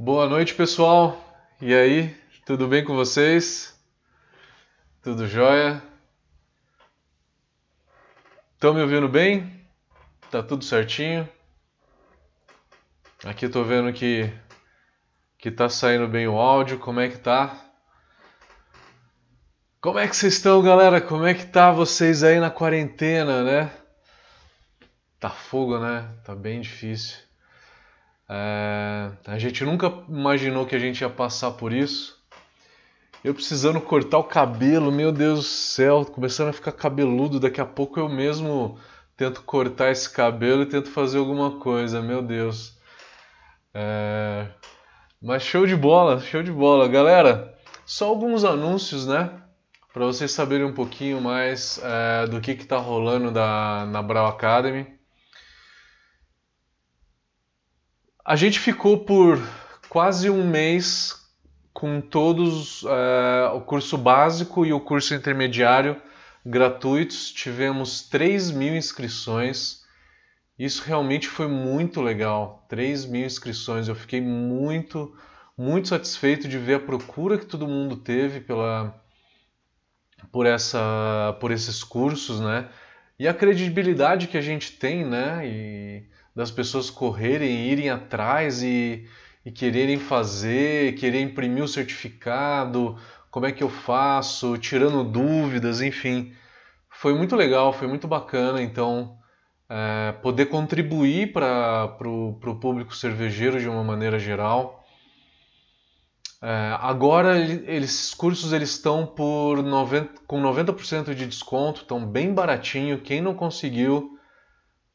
Boa noite, pessoal. E aí, tudo bem com vocês? Tudo jóia? Estão me ouvindo bem? Tá tudo certinho? Aqui tô vendo que que tá saindo bem o áudio. Como é que tá? Como é que vocês estão, galera? Como é que tá vocês aí na quarentena, né? Tá fogo, né? Tá bem difícil. É, a gente nunca imaginou que a gente ia passar por isso. Eu precisando cortar o cabelo, meu Deus do céu, começando a ficar cabeludo. Daqui a pouco eu mesmo tento cortar esse cabelo e tento fazer alguma coisa, meu Deus. É, mas show de bola, show de bola. Galera, só alguns anúncios, né? Para vocês saberem um pouquinho mais é, do que está rolando da, na Brau Academy. A gente ficou por quase um mês com todos uh, o curso básico e o curso intermediário gratuitos. Tivemos 3 mil inscrições. Isso realmente foi muito legal. 3 mil inscrições. Eu fiquei muito, muito satisfeito de ver a procura que todo mundo teve pela, por, essa, por esses cursos, né? E a credibilidade que a gente tem, né? E das pessoas correrem, irem atrás e, e quererem fazer, querer imprimir o certificado, como é que eu faço, tirando dúvidas, enfim. Foi muito legal, foi muito bacana, então, é, poder contribuir para o público cervejeiro de uma maneira geral. É, agora, esses cursos eles estão por 90, com 90% de desconto, estão bem baratinho. Quem não conseguiu,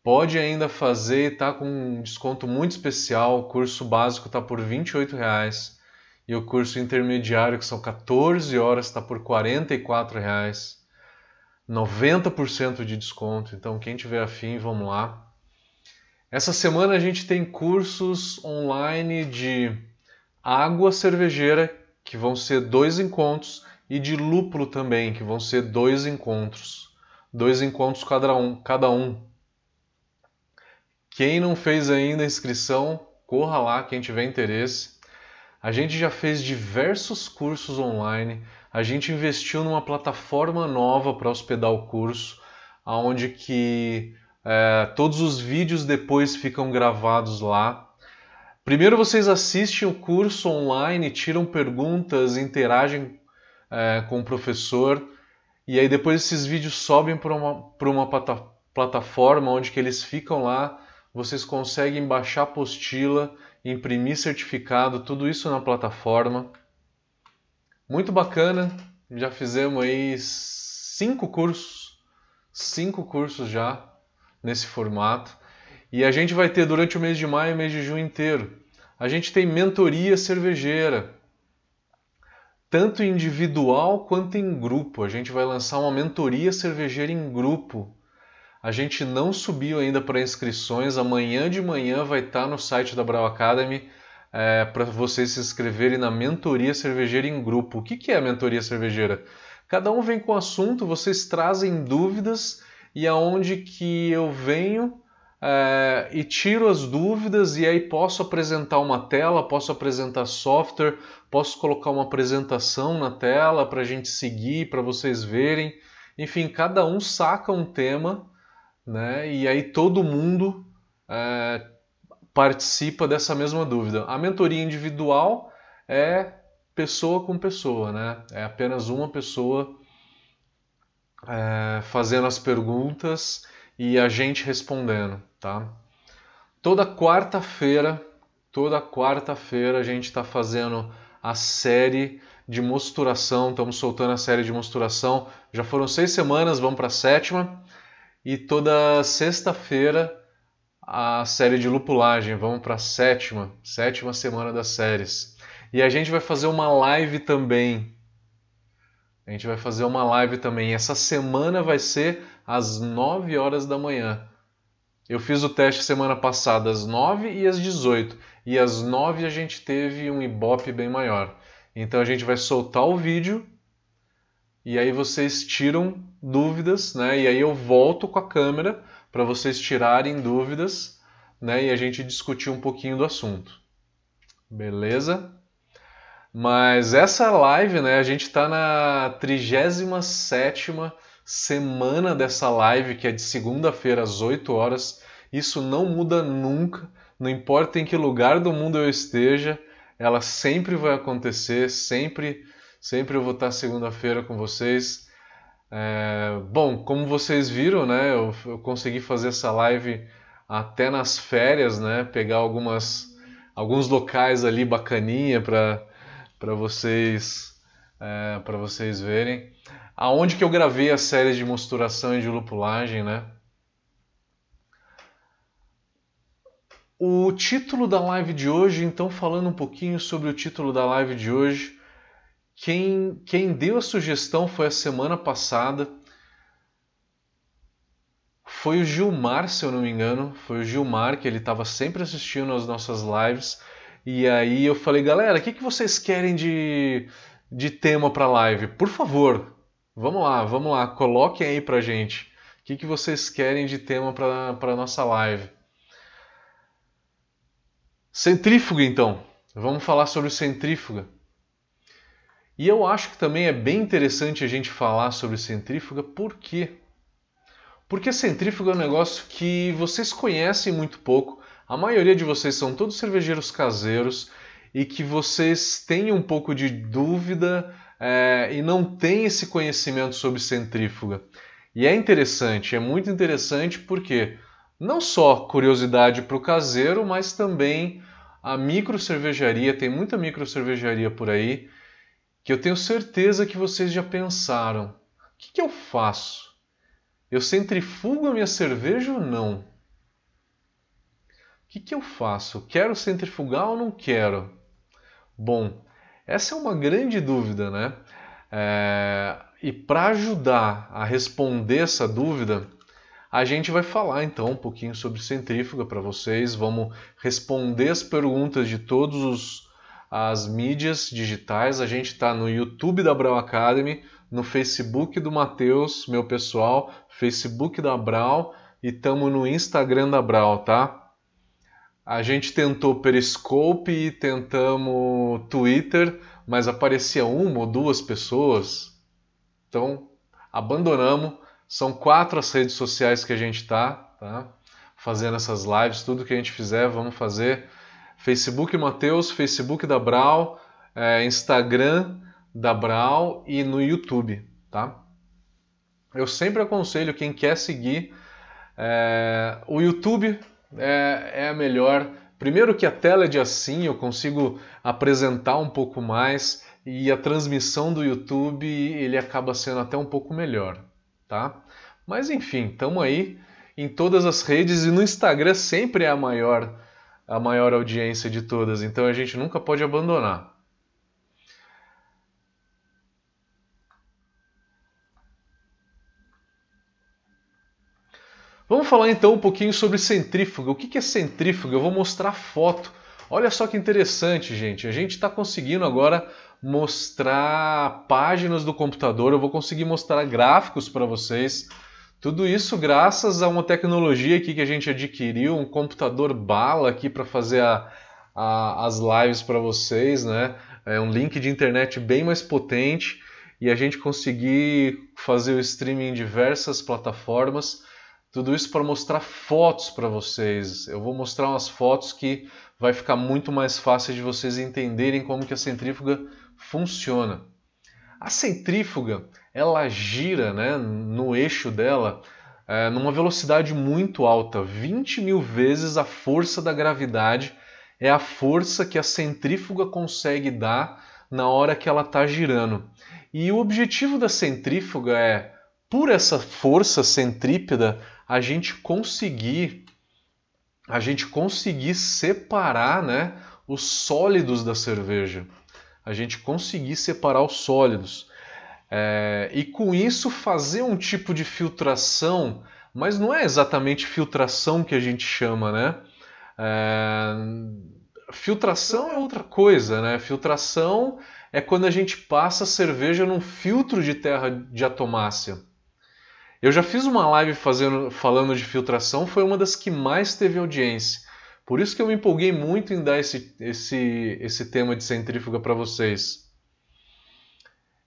pode ainda fazer, está com um desconto muito especial. O curso básico está por R$ 28,00 e o curso intermediário, que são 14 horas, está por R$ 44,00. 90% de desconto. Então, quem tiver afim, vamos lá. Essa semana a gente tem cursos online de água cervejeira, que vão ser dois encontros, e de lúpulo também, que vão ser dois encontros. Dois encontros cada um. Cada um. Quem não fez ainda a inscrição, corra lá, quem tiver interesse. A gente já fez diversos cursos online. A gente investiu numa plataforma nova para hospedar o curso, onde que é, todos os vídeos depois ficam gravados lá. Primeiro vocês assistem o curso online, tiram perguntas, interagem é, com o professor e aí depois esses vídeos sobem para uma, uma plataforma onde que eles ficam lá vocês conseguem baixar apostila, imprimir certificado, tudo isso na plataforma. Muito bacana, já fizemos aí cinco cursos, cinco cursos já nesse formato. E a gente vai ter durante o mês de maio e mês de junho inteiro. A gente tem mentoria cervejeira, tanto individual quanto em grupo. A gente vai lançar uma mentoria cervejeira em grupo a gente não subiu ainda para inscrições. Amanhã de manhã vai estar tá no site da Brau Academy é, para vocês se inscreverem na mentoria cervejeira em grupo. O que, que é a mentoria cervejeira? Cada um vem com assunto, vocês trazem dúvidas e aonde que eu venho é, e tiro as dúvidas e aí posso apresentar uma tela, posso apresentar software, posso colocar uma apresentação na tela para a gente seguir, para vocês verem. Enfim, cada um saca um tema né? E aí todo mundo é, participa dessa mesma dúvida. A mentoria individual é pessoa com pessoa, né? É apenas uma pessoa é, fazendo as perguntas e a gente respondendo, tá? Toda quarta-feira, toda quarta-feira a gente está fazendo a série de mosturação, estamos soltando a série de mosturação. Já foram seis semanas, vamos para a sétima. E toda sexta-feira a série de lupulagem. Vamos para a sétima, sétima semana das séries. E a gente vai fazer uma live também. A gente vai fazer uma live também. Essa semana vai ser às 9 horas da manhã. Eu fiz o teste semana passada às 9 e às 18. E às 9 a gente teve um ibope bem maior. Então a gente vai soltar o vídeo e aí vocês tiram dúvidas, né? E aí eu volto com a câmera para vocês tirarem dúvidas, né? E a gente discutir um pouquinho do assunto. Beleza? Mas essa live, né, a gente está na 37 semana dessa live, que é de segunda-feira às 8 horas. Isso não muda nunca, não importa em que lugar do mundo eu esteja, ela sempre vai acontecer, sempre, sempre eu vou estar segunda-feira com vocês. É, bom, como vocês viram, né, eu, eu, consegui fazer essa live até nas férias, né, pegar algumas, alguns locais ali bacaninha para vocês é, para vocês verem aonde que eu gravei a série de mosturação e de lupulagem, né? O título da live de hoje, então falando um pouquinho sobre o título da live de hoje, quem, quem deu a sugestão foi a semana passada. Foi o Gilmar, se eu não me engano. Foi o Gilmar que ele estava sempre assistindo às nossas lives. E aí eu falei, galera, o que, que vocês querem de, de tema para live? Por favor, vamos lá, vamos lá, coloquem aí pra gente. O que, que vocês querem de tema para nossa live? Centrífuga, então. Vamos falar sobre centrífuga. E eu acho que também é bem interessante a gente falar sobre centrífuga, por quê? Porque centrífuga é um negócio que vocês conhecem muito pouco, a maioria de vocês são todos cervejeiros caseiros e que vocês têm um pouco de dúvida é, e não têm esse conhecimento sobre centrífuga. E é interessante, é muito interessante porque não só curiosidade para o caseiro, mas também a micro cervejaria, tem muita micro cervejaria por aí, que eu tenho certeza que vocês já pensaram: o que, que eu faço? Eu centrifugo a minha cerveja ou não? que, que eu faço? Quero centrifugar ou não quero? Bom, essa é uma grande dúvida, né? É... E para ajudar a responder essa dúvida, a gente vai falar então um pouquinho sobre centrífuga para vocês. Vamos responder as perguntas de todas as mídias digitais. A gente está no YouTube da Brau Academy, no Facebook do Matheus, meu pessoal, Facebook da Brau e estamos no Instagram da Brau, tá? A gente tentou Periscope e tentamos Twitter, mas aparecia uma ou duas pessoas. Então, abandonamos. São quatro as redes sociais que a gente está, tá? Fazendo essas lives, tudo que a gente fizer, vamos fazer. Facebook Mateus, Facebook da Brau, é, Instagram da Brau e no YouTube, tá? Eu sempre aconselho quem quer seguir é, o YouTube é, é a melhor. Primeiro que a tela é de assim, eu consigo apresentar um pouco mais e a transmissão do YouTube ele acaba sendo até um pouco melhor, tá? Mas enfim, estamos aí em todas as redes e no Instagram sempre é a maior a maior audiência de todas, então a gente nunca pode abandonar. Vamos falar então um pouquinho sobre centrífuga. O que é centrífuga? Eu vou mostrar foto. Olha só que interessante, gente. A gente está conseguindo agora mostrar páginas do computador. Eu vou conseguir mostrar gráficos para vocês. Tudo isso graças a uma tecnologia aqui que a gente adquiriu, um computador bala aqui para fazer a, a, as lives para vocês, né? É um link de internet bem mais potente e a gente conseguir fazer o streaming em diversas plataformas. Tudo isso para mostrar fotos para vocês. Eu vou mostrar umas fotos que vai ficar muito mais fácil de vocês entenderem como que a centrífuga funciona. A centrífuga ela gira né, no eixo dela é, numa velocidade muito alta, 20 mil vezes a força da gravidade é a força que a centrífuga consegue dar na hora que ela está girando. E o objetivo da centrífuga é, por essa força centrípeta, a gente conseguir a gente conseguir separar, né, os sólidos da cerveja. A gente conseguir separar os sólidos. É, e com isso fazer um tipo de filtração, mas não é exatamente filtração que a gente chama, né? É, filtração é outra coisa, né? Filtração é quando a gente passa a cerveja num filtro de terra de atomácia. Eu já fiz uma live fazendo, falando de filtração, foi uma das que mais teve audiência. Por isso que eu me empolguei muito em dar esse, esse, esse tema de centrífuga para vocês.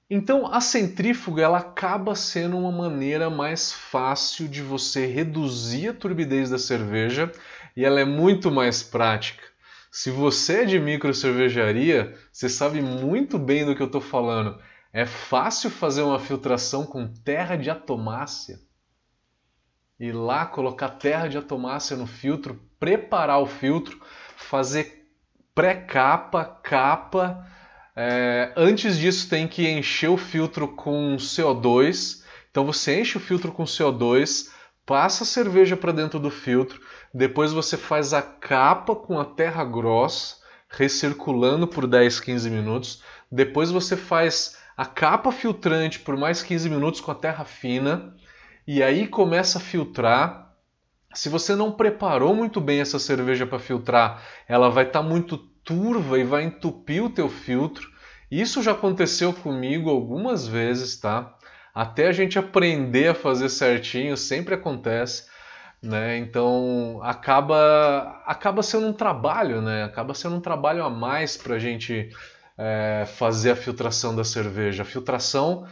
Então, a centrífuga ela acaba sendo uma maneira mais fácil de você reduzir a turbidez da cerveja e ela é muito mais prática. Se você é de micro cervejaria, você sabe muito bem do que eu estou falando. É fácil fazer uma filtração com terra de atomácia. Ir lá, colocar terra de atomácia no filtro, preparar o filtro, fazer pré-capa, capa, é, antes disso, tem que encher o filtro com CO2. Então, você enche o filtro com CO2, passa a cerveja para dentro do filtro, depois você faz a capa com a terra grossa, recirculando por 10, 15 minutos. Depois você faz a capa filtrante por mais 15 minutos com a terra fina e aí começa a filtrar. Se você não preparou muito bem essa cerveja para filtrar, ela vai estar tá muito turva e vai entupir o teu filtro. Isso já aconteceu comigo algumas vezes, tá? Até a gente aprender a fazer certinho, sempre acontece, né? Então acaba acaba sendo um trabalho, né? Acaba sendo um trabalho a mais para a gente é, fazer a filtração da cerveja. A filtração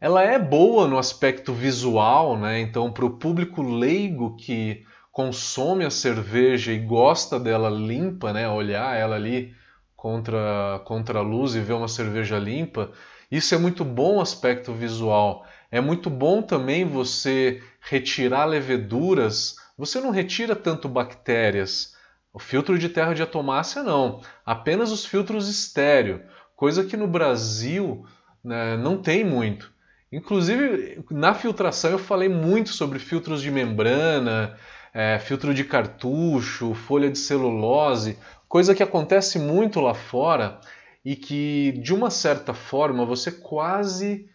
ela é boa no aspecto visual, né? Então para o público leigo que consome a cerveja e gosta dela limpa, né, olhar ela ali contra, contra a luz e ver uma cerveja limpa, isso é muito bom aspecto visual. É muito bom também você retirar leveduras. Você não retira tanto bactérias. O filtro de terra de atomácia não, apenas os filtros estéreo, coisa que no Brasil né, não tem muito. Inclusive, na filtração eu falei muito sobre filtros de membrana, é, filtro de cartucho, folha de celulose, coisa que acontece muito lá fora e que, de uma certa forma, você quase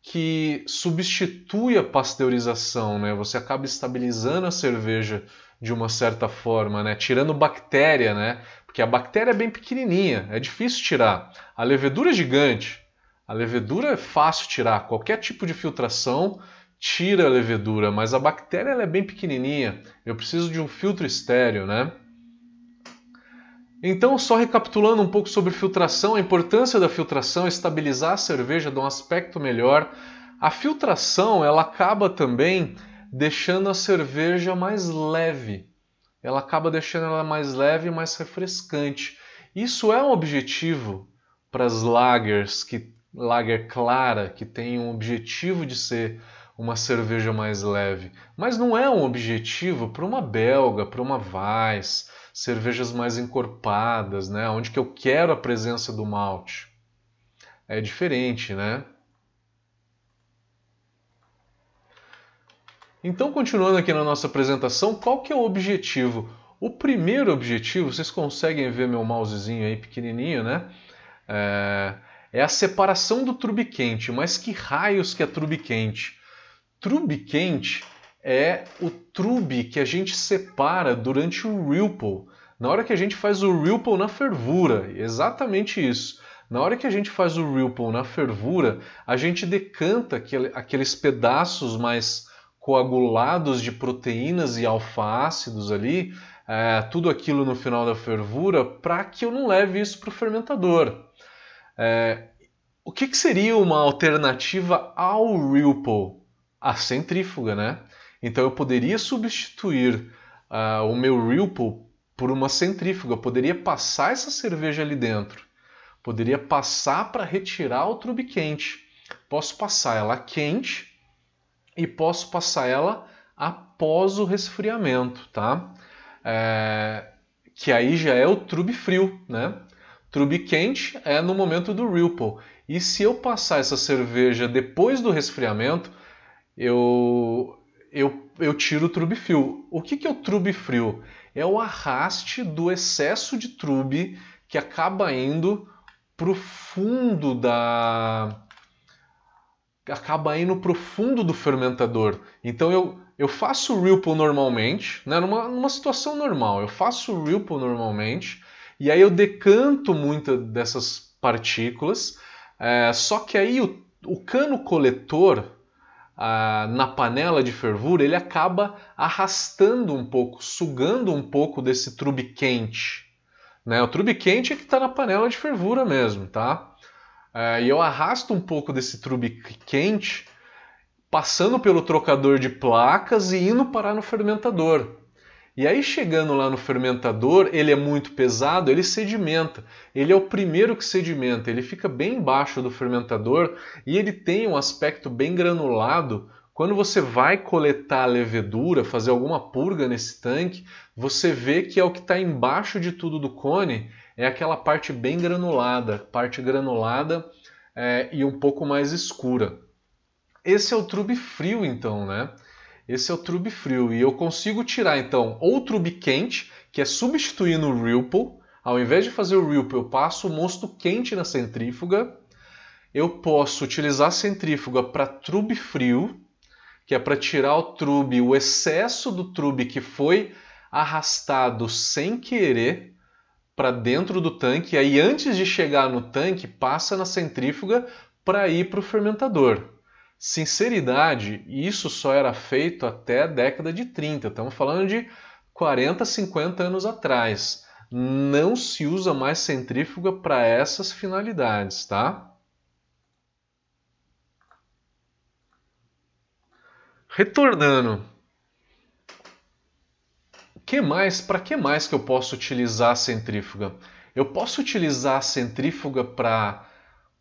que substitui a pasteurização, né? Você acaba estabilizando a cerveja de uma certa forma, né? Tirando bactéria, né? Porque a bactéria é bem pequenininha, é difícil tirar. A levedura é gigante. A levedura é fácil tirar. Qualquer tipo de filtração tira a levedura, mas a bactéria ela é bem pequenininha. Eu preciso de um filtro estéreo, né? Então, só recapitulando um pouco sobre filtração, a importância da filtração é estabilizar a cerveja, dar um aspecto melhor. A filtração ela acaba também deixando a cerveja mais leve. Ela acaba deixando ela mais leve e mais refrescante. Isso é um objetivo para as lagers, que lager clara, que tem um objetivo de ser uma cerveja mais leve, mas não é um objetivo para uma belga, para uma Weiss, cervejas mais encorpadas, né, onde que eu quero a presença do malte. É diferente, né? Então, continuando aqui na nossa apresentação, qual que é o objetivo? O primeiro objetivo, vocês conseguem ver meu mousezinho aí pequenininho, né? É, é a separação do trube quente. Mas que raios que é trube quente? Trube quente é o trube que a gente separa durante o Ripple. Na hora que a gente faz o Ripple na fervura, exatamente isso. Na hora que a gente faz o Ripple na fervura, a gente decanta aquele, aqueles pedaços mais coagulados de proteínas e alfa-ácidos ali, é, tudo aquilo no final da fervura, para que eu não leve isso para o fermentador. É, o que, que, seria uma alternativa ao Ripple? a centrífuga, né? Então eu poderia substituir uh, o meu Ripple por uma centrífuga, eu poderia passar essa cerveja ali dentro, poderia passar para retirar o trube quente. Posso passar ela quente e posso passar ela após o resfriamento, tá? É, que aí já é o trube frio, né? Trube quente é no momento do Ripple. E se eu passar essa cerveja depois do resfriamento, eu, eu, eu tiro o trube frio. O que, que é o trube frio? É o arraste do excesso de trube que acaba indo para o fundo da. acaba indo para o fundo do fermentador. Então eu, eu faço o Ripple normalmente, né? numa, numa situação normal, eu faço o Ripple normalmente, e aí eu decanto muitas dessas partículas, é, só que aí o, o cano coletor na panela de fervura, ele acaba arrastando um pouco, sugando um pouco desse trube quente. Né? O trube quente é que está na panela de fervura mesmo, tá? É, e eu arrasto um pouco desse trube quente, passando pelo trocador de placas e indo parar no fermentador. E aí, chegando lá no fermentador, ele é muito pesado, ele sedimenta. Ele é o primeiro que sedimenta, ele fica bem embaixo do fermentador e ele tem um aspecto bem granulado. Quando você vai coletar a levedura, fazer alguma purga nesse tanque, você vê que é o que está embaixo de tudo do cone, é aquela parte bem granulada, parte granulada é, e um pouco mais escura. Esse é o trube frio, então, né? Esse é o trube frio e eu consigo tirar então ou o trube quente, que é substituindo o Ripple. Ao invés de fazer o Ripple, eu passo o mosto quente na centrífuga. Eu posso utilizar a centrífuga para trube frio, que é para tirar o trube, o excesso do trube que foi arrastado sem querer para dentro do tanque. Aí, antes de chegar no tanque, passa na centrífuga para ir para o fermentador. Sinceridade, isso só era feito até a década de 30. Estamos falando de 40, 50 anos atrás. Não se usa mais centrífuga para essas finalidades, tá? Retornando. Que mais? Para que mais que eu posso utilizar a centrífuga? Eu posso utilizar a centrífuga para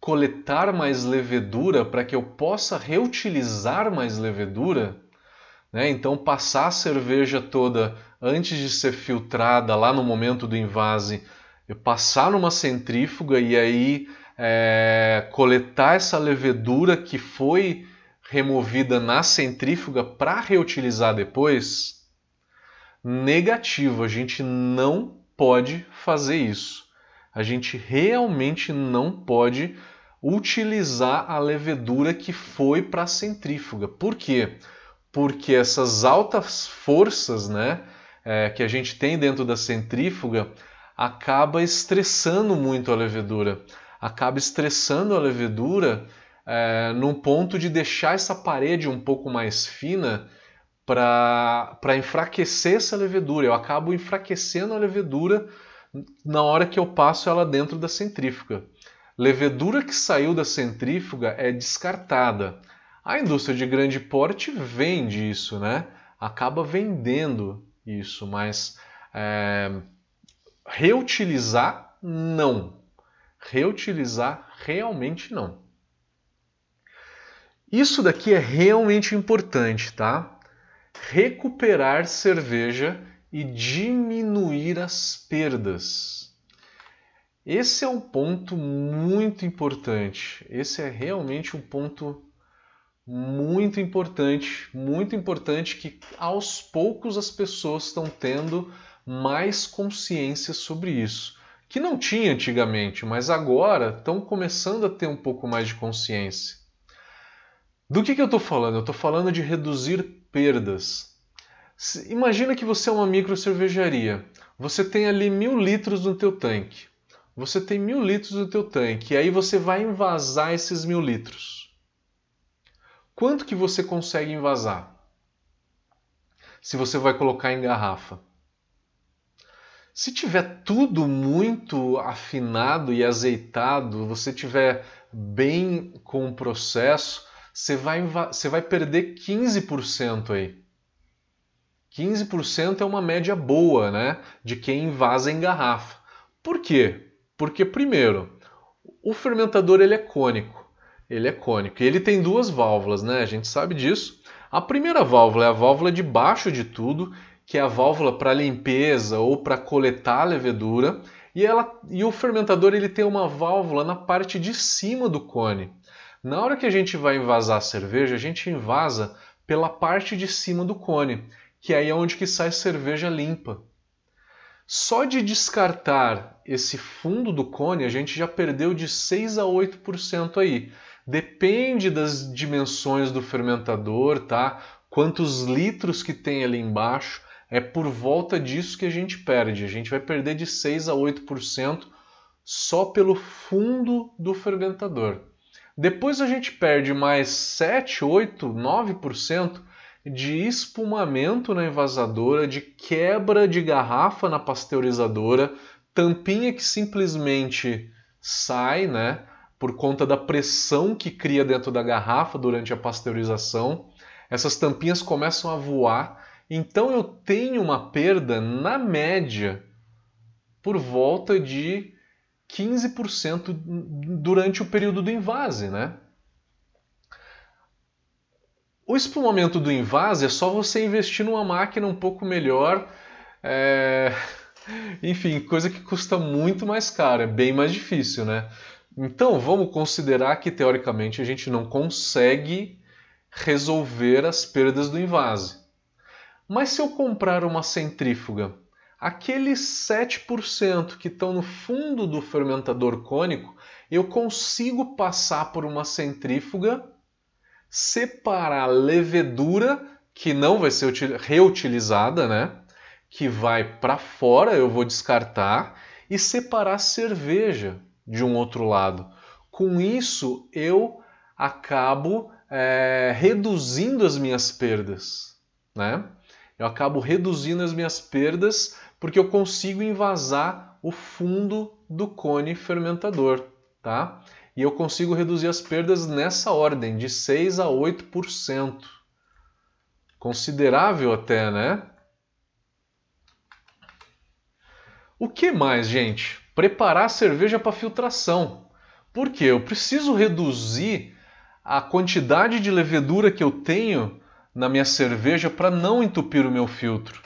coletar mais levedura para que eu possa reutilizar mais levedura, né? então passar a cerveja toda antes de ser filtrada lá no momento do invase, eu passar numa centrífuga e aí é, coletar essa levedura que foi removida na centrífuga para reutilizar depois? Negativo, a gente não pode fazer isso. A gente realmente não pode utilizar a levedura que foi para a centrífuga. Por quê? Porque essas altas forças né, é, que a gente tem dentro da centrífuga acaba estressando muito a levedura. Acaba estressando a levedura é, num ponto de deixar essa parede um pouco mais fina para enfraquecer essa levedura. Eu acabo enfraquecendo a levedura na hora que eu passo ela dentro da centrífuga. Levedura que saiu da centrífuga é descartada. A indústria de grande porte vende isso, né? Acaba vendendo isso, mas é, reutilizar não. Reutilizar realmente não. Isso daqui é realmente importante, tá? Recuperar cerveja e diminuir as perdas. Esse é um ponto muito importante. Esse é realmente um ponto muito importante, muito importante que aos poucos as pessoas estão tendo mais consciência sobre isso. Que não tinha antigamente, mas agora estão começando a ter um pouco mais de consciência. Do que, que eu estou falando? Eu estou falando de reduzir perdas. Imagina que você é uma micro cervejaria. Você tem ali mil litros no teu tanque. Você tem mil litros no teu tanque e aí você vai envasar esses mil litros. Quanto que você consegue envasar? Se você vai colocar em garrafa. Se tiver tudo muito afinado e azeitado, você tiver bem com o processo, você vai, você vai perder 15% aí. 15% é uma média boa, né? De quem invasa em garrafa. Por quê? Porque, primeiro, o fermentador ele é cônico. Ele é cônico. E ele tem duas válvulas, né? A gente sabe disso. A primeira válvula é a válvula de baixo de tudo, que é a válvula para limpeza ou para coletar a levedura. E, ela, e o fermentador ele tem uma válvula na parte de cima do cone. Na hora que a gente vai envasar a cerveja, a gente invasa pela parte de cima do cone, que aí é onde que sai cerveja limpa. Só de descartar esse fundo do cone, a gente já perdeu de 6 a 8% aí. Depende das dimensões do fermentador, tá? Quantos litros que tem ali embaixo, é por volta disso que a gente perde. A gente vai perder de 6 a 8% só pelo fundo do fermentador. Depois a gente perde mais 7, 8, 9% de espumamento na envasadora, de quebra de garrafa na pasteurizadora, tampinha que simplesmente sai, né? Por conta da pressão que cria dentro da garrafa durante a pasteurização. Essas tampinhas começam a voar, então eu tenho uma perda, na média, por volta de 15% durante o período do invase, né? O espumamento do invase é só você investir numa máquina um pouco melhor. É... Enfim, coisa que custa muito mais caro, é bem mais difícil, né? Então vamos considerar que teoricamente a gente não consegue resolver as perdas do invase. Mas se eu comprar uma centrífuga aqueles 7% que estão no fundo do fermentador cônico, eu consigo passar por uma centrífuga, separar a levedura, que não vai ser reutilizada, né? Que vai para fora, eu vou descartar, e separar cerveja de um outro lado. Com isso, eu acabo é, reduzindo as minhas perdas, né? Eu acabo reduzindo as minhas perdas porque eu consigo invasar o fundo do cone fermentador, tá? E eu consigo reduzir as perdas nessa ordem, de 6 a 8%. Considerável até, né? O que mais, gente? Preparar a cerveja para filtração. Por quê? Eu preciso reduzir a quantidade de levedura que eu tenho na minha cerveja para não entupir o meu filtro.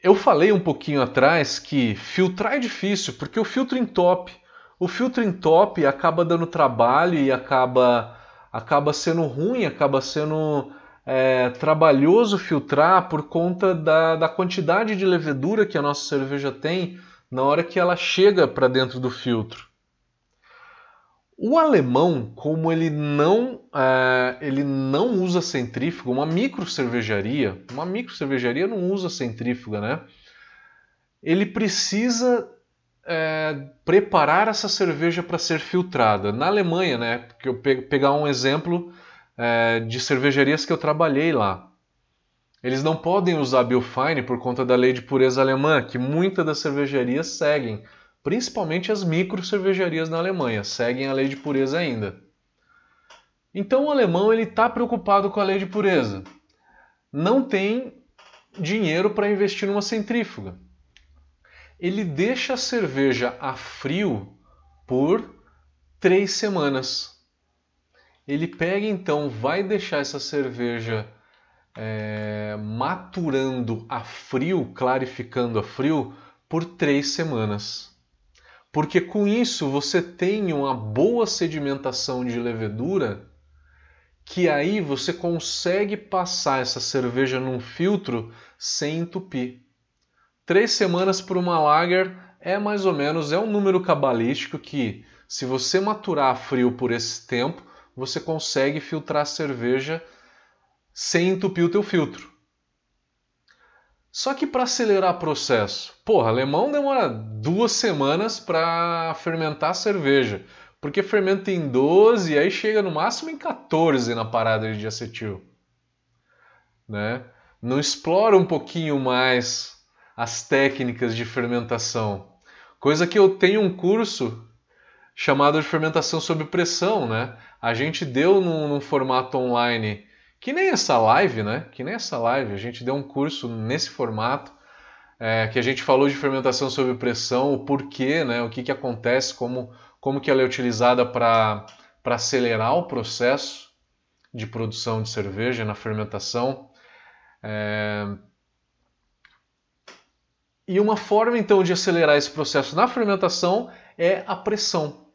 Eu falei um pouquinho atrás que filtrar é difícil porque o filtro entope. O filtro entope acaba dando trabalho e acaba, acaba sendo ruim, acaba sendo é, trabalhoso filtrar por conta da, da quantidade de levedura que a nossa cerveja tem na hora que ela chega para dentro do filtro. O alemão, como ele não, é, ele não usa centrífuga, uma micro cervejaria, uma micro cervejaria não usa centrífuga, né? Ele precisa é, preparar essa cerveja para ser filtrada. Na Alemanha, né? Que eu pe pegar um exemplo é, de cervejarias que eu trabalhei lá. Eles não podem usar Biofine por conta da lei de pureza alemã, que muitas das cervejarias seguem principalmente as micro cervejarias na Alemanha, seguem a lei de pureza ainda. Então o alemão ele está preocupado com a lei de pureza. Não tem dinheiro para investir numa centrífuga. Ele deixa a cerveja a frio por três semanas. Ele pega então, vai deixar essa cerveja é, maturando a frio, clarificando a frio, por três semanas porque com isso você tem uma boa sedimentação de levedura que aí você consegue passar essa cerveja num filtro sem entupir. Três semanas por uma lager é mais ou menos é um número cabalístico que, se você maturar a frio por esse tempo, você consegue filtrar a cerveja sem entupir o teu filtro. Só que para acelerar o processo, porra, alemão demora duas semanas para fermentar a cerveja, porque fermenta em 12 e aí chega no máximo em 14 na parada de acetil. Né? Não explora um pouquinho mais as técnicas de fermentação. Coisa que eu tenho um curso chamado de fermentação sob pressão, né? A gente deu num, num formato online que nem essa live, né? Que nem essa live. A gente deu um curso nesse formato é, que a gente falou de fermentação sob pressão, o porquê, né? O que, que acontece, como, como que ela é utilizada para acelerar o processo de produção de cerveja na fermentação. É... E uma forma então de acelerar esse processo na fermentação é a pressão.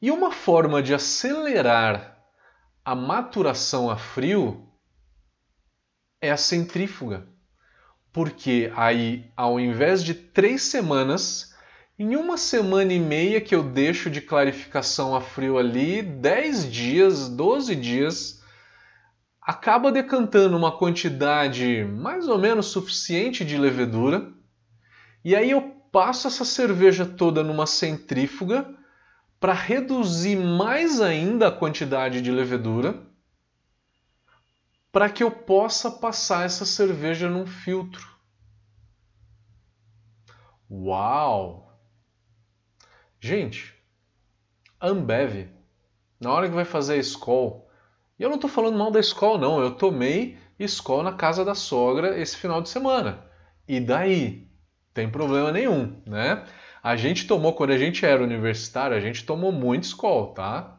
E uma forma de acelerar a maturação a frio é a centrífuga. Porque aí, ao invés de três semanas, em uma semana e meia que eu deixo de clarificação a frio ali, 10 dias, 12 dias, acaba decantando uma quantidade mais ou menos suficiente de levedura. E aí eu passo essa cerveja toda numa centrífuga para reduzir mais ainda a quantidade de levedura, para que eu possa passar essa cerveja num filtro. Uau! Gente, Ambev, na hora que vai fazer a Skol, e eu não estou falando mal da Skol, não, eu tomei Skol na casa da sogra esse final de semana. E daí? Tem problema nenhum, né? A gente tomou, quando a gente era universitário, a gente tomou muito Skol, tá?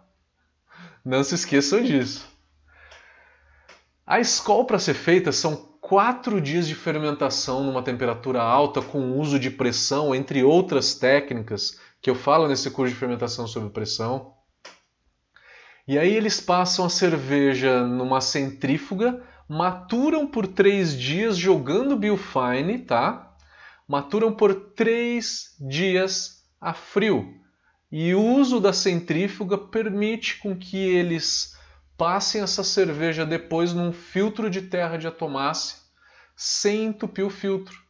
Não se esqueçam disso. A Skol para ser feita são quatro dias de fermentação numa temperatura alta com uso de pressão, entre outras técnicas que eu falo nesse curso de fermentação sob pressão. E aí eles passam a cerveja numa centrífuga maturam por três dias jogando Biofine, tá? Maturam por três dias a frio. E o uso da centrífuga permite com que eles passem essa cerveja depois num filtro de terra de atomácia sem entupir o filtro.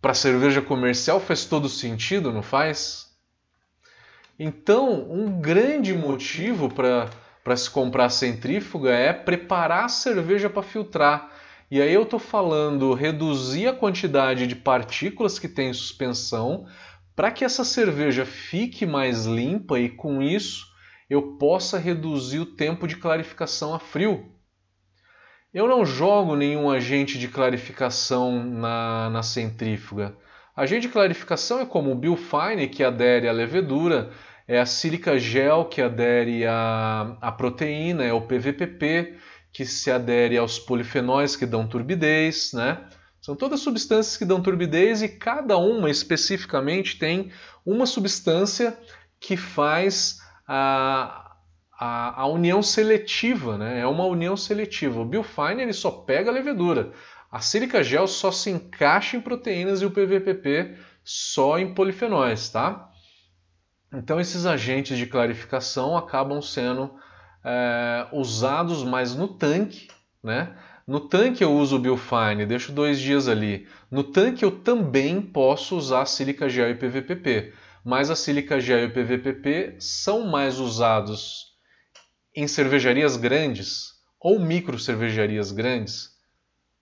Para cerveja comercial faz todo sentido, não faz? Então, um grande motivo para se comprar centrífuga é preparar a cerveja para filtrar. E aí eu estou falando reduzir a quantidade de partículas que tem em suspensão para que essa cerveja fique mais limpa e com isso eu possa reduzir o tempo de clarificação a frio. Eu não jogo nenhum agente de clarificação na, na centrífuga. Agente de clarificação é como o Biofine, que adere à levedura, é a sílica gel que adere à, à proteína, é o PVPP que se adere aos polifenóis que dão turbidez, né? São todas substâncias que dão turbidez e cada uma especificamente tem uma substância que faz a, a, a união seletiva, né? É uma união seletiva. O Biofine ele só pega a levedura. A sílica gel só se encaixa em proteínas e o PVPP só em polifenóis, tá? Então, esses agentes de clarificação acabam sendo é, usados mais no tanque, né? No tanque eu uso o Biofine, deixo dois dias ali. No tanque eu também posso usar sílica gel e PVPP, mas a sílica gel e o PVPP são mais usados em cervejarias grandes ou micro cervejarias grandes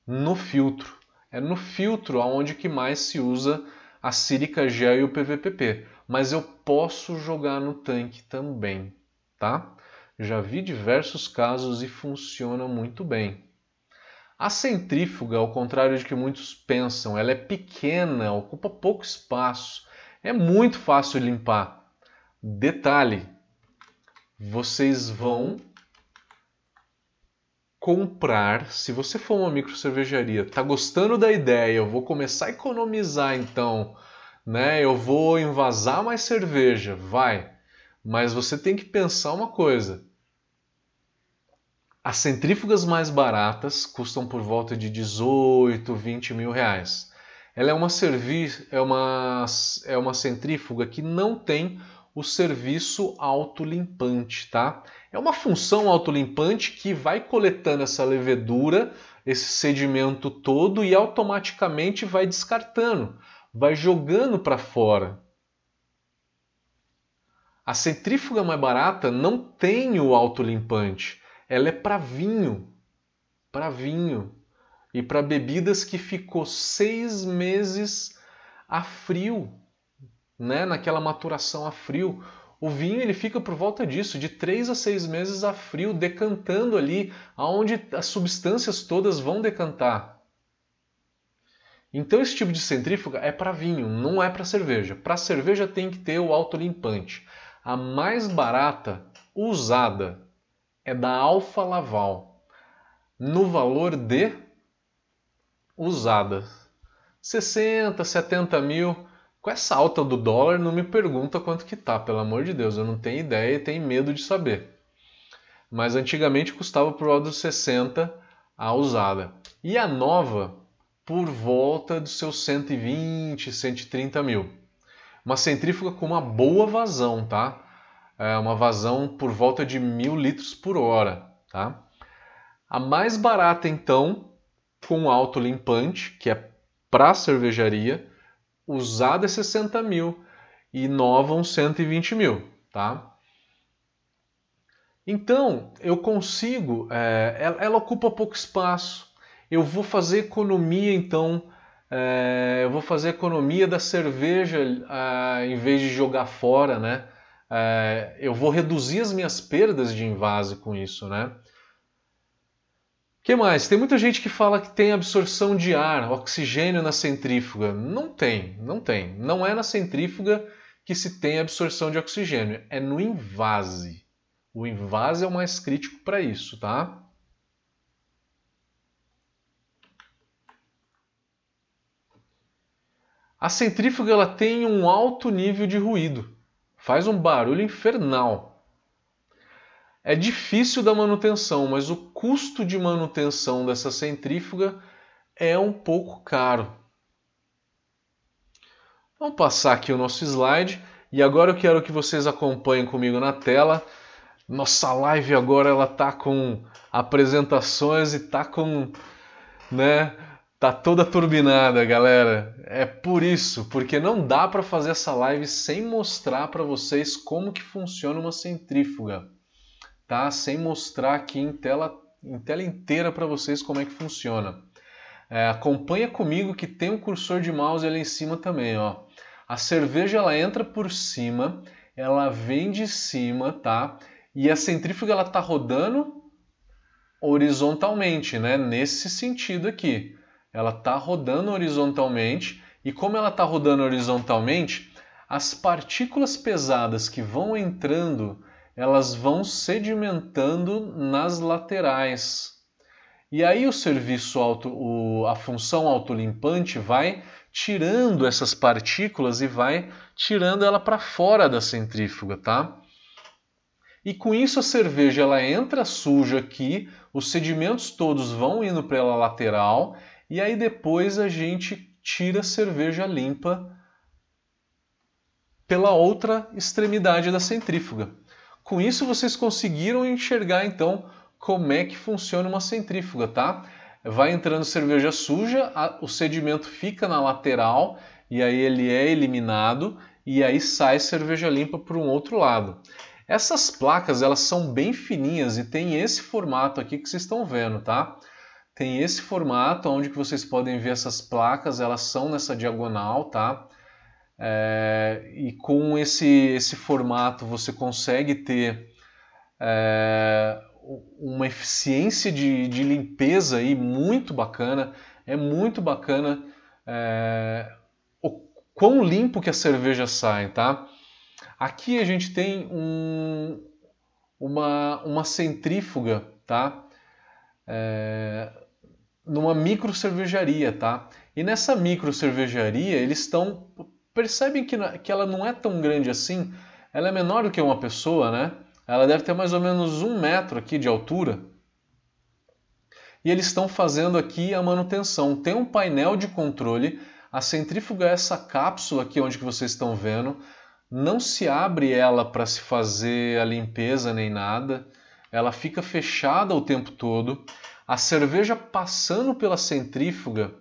no filtro. É no filtro aonde que mais se usa a sílica gel e o PVPP mas eu posso jogar no tanque também, tá? Já vi diversos casos e funciona muito bem. A centrífuga, ao contrário de que muitos pensam, ela é pequena, ocupa pouco espaço, é muito fácil limpar. Detalhe: vocês vão comprar, se você for uma micro cervejaria, tá gostando da ideia, eu vou começar a economizar então né? Eu vou envasar mais cerveja, vai. Mas você tem que pensar uma coisa. As centrífugas mais baratas custam por volta de 18, 20 mil reais. Ela é uma, é uma, é uma centrífuga que não tem o serviço autolimpante, tá? É uma função autolimpante que vai coletando essa levedura, esse sedimento todo e automaticamente vai descartando vai jogando para fora. A centrífuga mais barata não tem o autolimpante, ela é para vinho, para vinho e para bebidas que ficou seis meses a frio, né? Naquela maturação a frio. O vinho ele fica por volta disso, de três a seis meses a frio, decantando ali, aonde as substâncias todas vão decantar. Então esse tipo de centrífuga é para vinho, não é para cerveja. Para cerveja tem que ter o autolimpante. A mais barata usada é da Alfa Laval, no valor de usada 60, 70 mil. Com essa alta do dólar, não me pergunta quanto que tá, pelo amor de Deus, eu não tenho ideia e tenho medo de saber. Mas antigamente custava por volta dos 60 a usada. E a nova por volta dos seus 120, 130 mil. Uma centrífuga com uma boa vazão, tá? É uma vazão por volta de mil litros por hora, tá? A mais barata, então, com autolimpante, que é para cervejaria, usada é 60 mil e nova uns 120 mil, tá? Então, eu consigo, é, ela, ela, ocupa pouco espaço. Eu vou fazer economia, então, é, eu vou fazer economia da cerveja é, em vez de jogar fora, né? É, eu vou reduzir as minhas perdas de invase com isso, né? que mais? Tem muita gente que fala que tem absorção de ar, oxigênio na centrífuga. Não tem, não tem. Não é na centrífuga que se tem absorção de oxigênio, é no invase. O invase é o mais crítico para isso, tá? A centrífuga ela tem um alto nível de ruído, faz um barulho infernal. É difícil da manutenção, mas o custo de manutenção dessa centrífuga é um pouco caro. Vamos passar aqui o nosso slide e agora eu quero que vocês acompanhem comigo na tela nossa live agora ela tá com apresentações e tá com, né, tá toda turbinada, galera. É por isso, porque não dá para fazer essa live sem mostrar para vocês como que funciona uma centrífuga, tá? Sem mostrar aqui em tela, em tela inteira para vocês como é que funciona. É, acompanha comigo que tem um cursor de mouse ali em cima também, ó. A cerveja ela entra por cima, ela vem de cima, tá? E a centrífuga ela está rodando horizontalmente, né? Nesse sentido aqui, ela está rodando horizontalmente e como ela está rodando horizontalmente, as partículas pesadas que vão entrando, elas vão sedimentando nas laterais. E aí o serviço auto, o, a função autolimpante vai tirando essas partículas e vai tirando ela para fora da centrífuga, tá? E com isso a cerveja ela entra suja aqui, os sedimentos todos vão indo pela lateral e aí depois a gente tira a cerveja limpa pela outra extremidade da centrífuga. Com isso vocês conseguiram enxergar então como é que funciona uma centrífuga, tá? Vai entrando cerveja suja, a, o sedimento fica na lateral e aí ele é eliminado e aí sai cerveja limpa para um outro lado. Essas placas elas são bem fininhas e tem esse formato aqui que vocês estão vendo, tá? Tem esse formato onde que vocês podem ver essas placas, elas são nessa diagonal, tá? É, e com esse, esse formato você consegue ter é, uma eficiência de, de limpeza aí muito bacana. É muito bacana é, o quão limpo que a cerveja sai, tá? Aqui a gente tem um, uma, uma centrífuga, tá? É, numa micro cervejaria, tá? E nessa micro cervejaria eles estão percebem que, que ela não é tão grande assim. Ela é menor do que uma pessoa, né? Ela deve ter mais ou menos um metro aqui de altura. E eles estão fazendo aqui a manutenção. Tem um painel de controle. A centrífuga é essa cápsula aqui onde que vocês estão vendo não se abre ela para se fazer a limpeza nem nada, ela fica fechada o tempo todo. A cerveja passando pela centrífuga,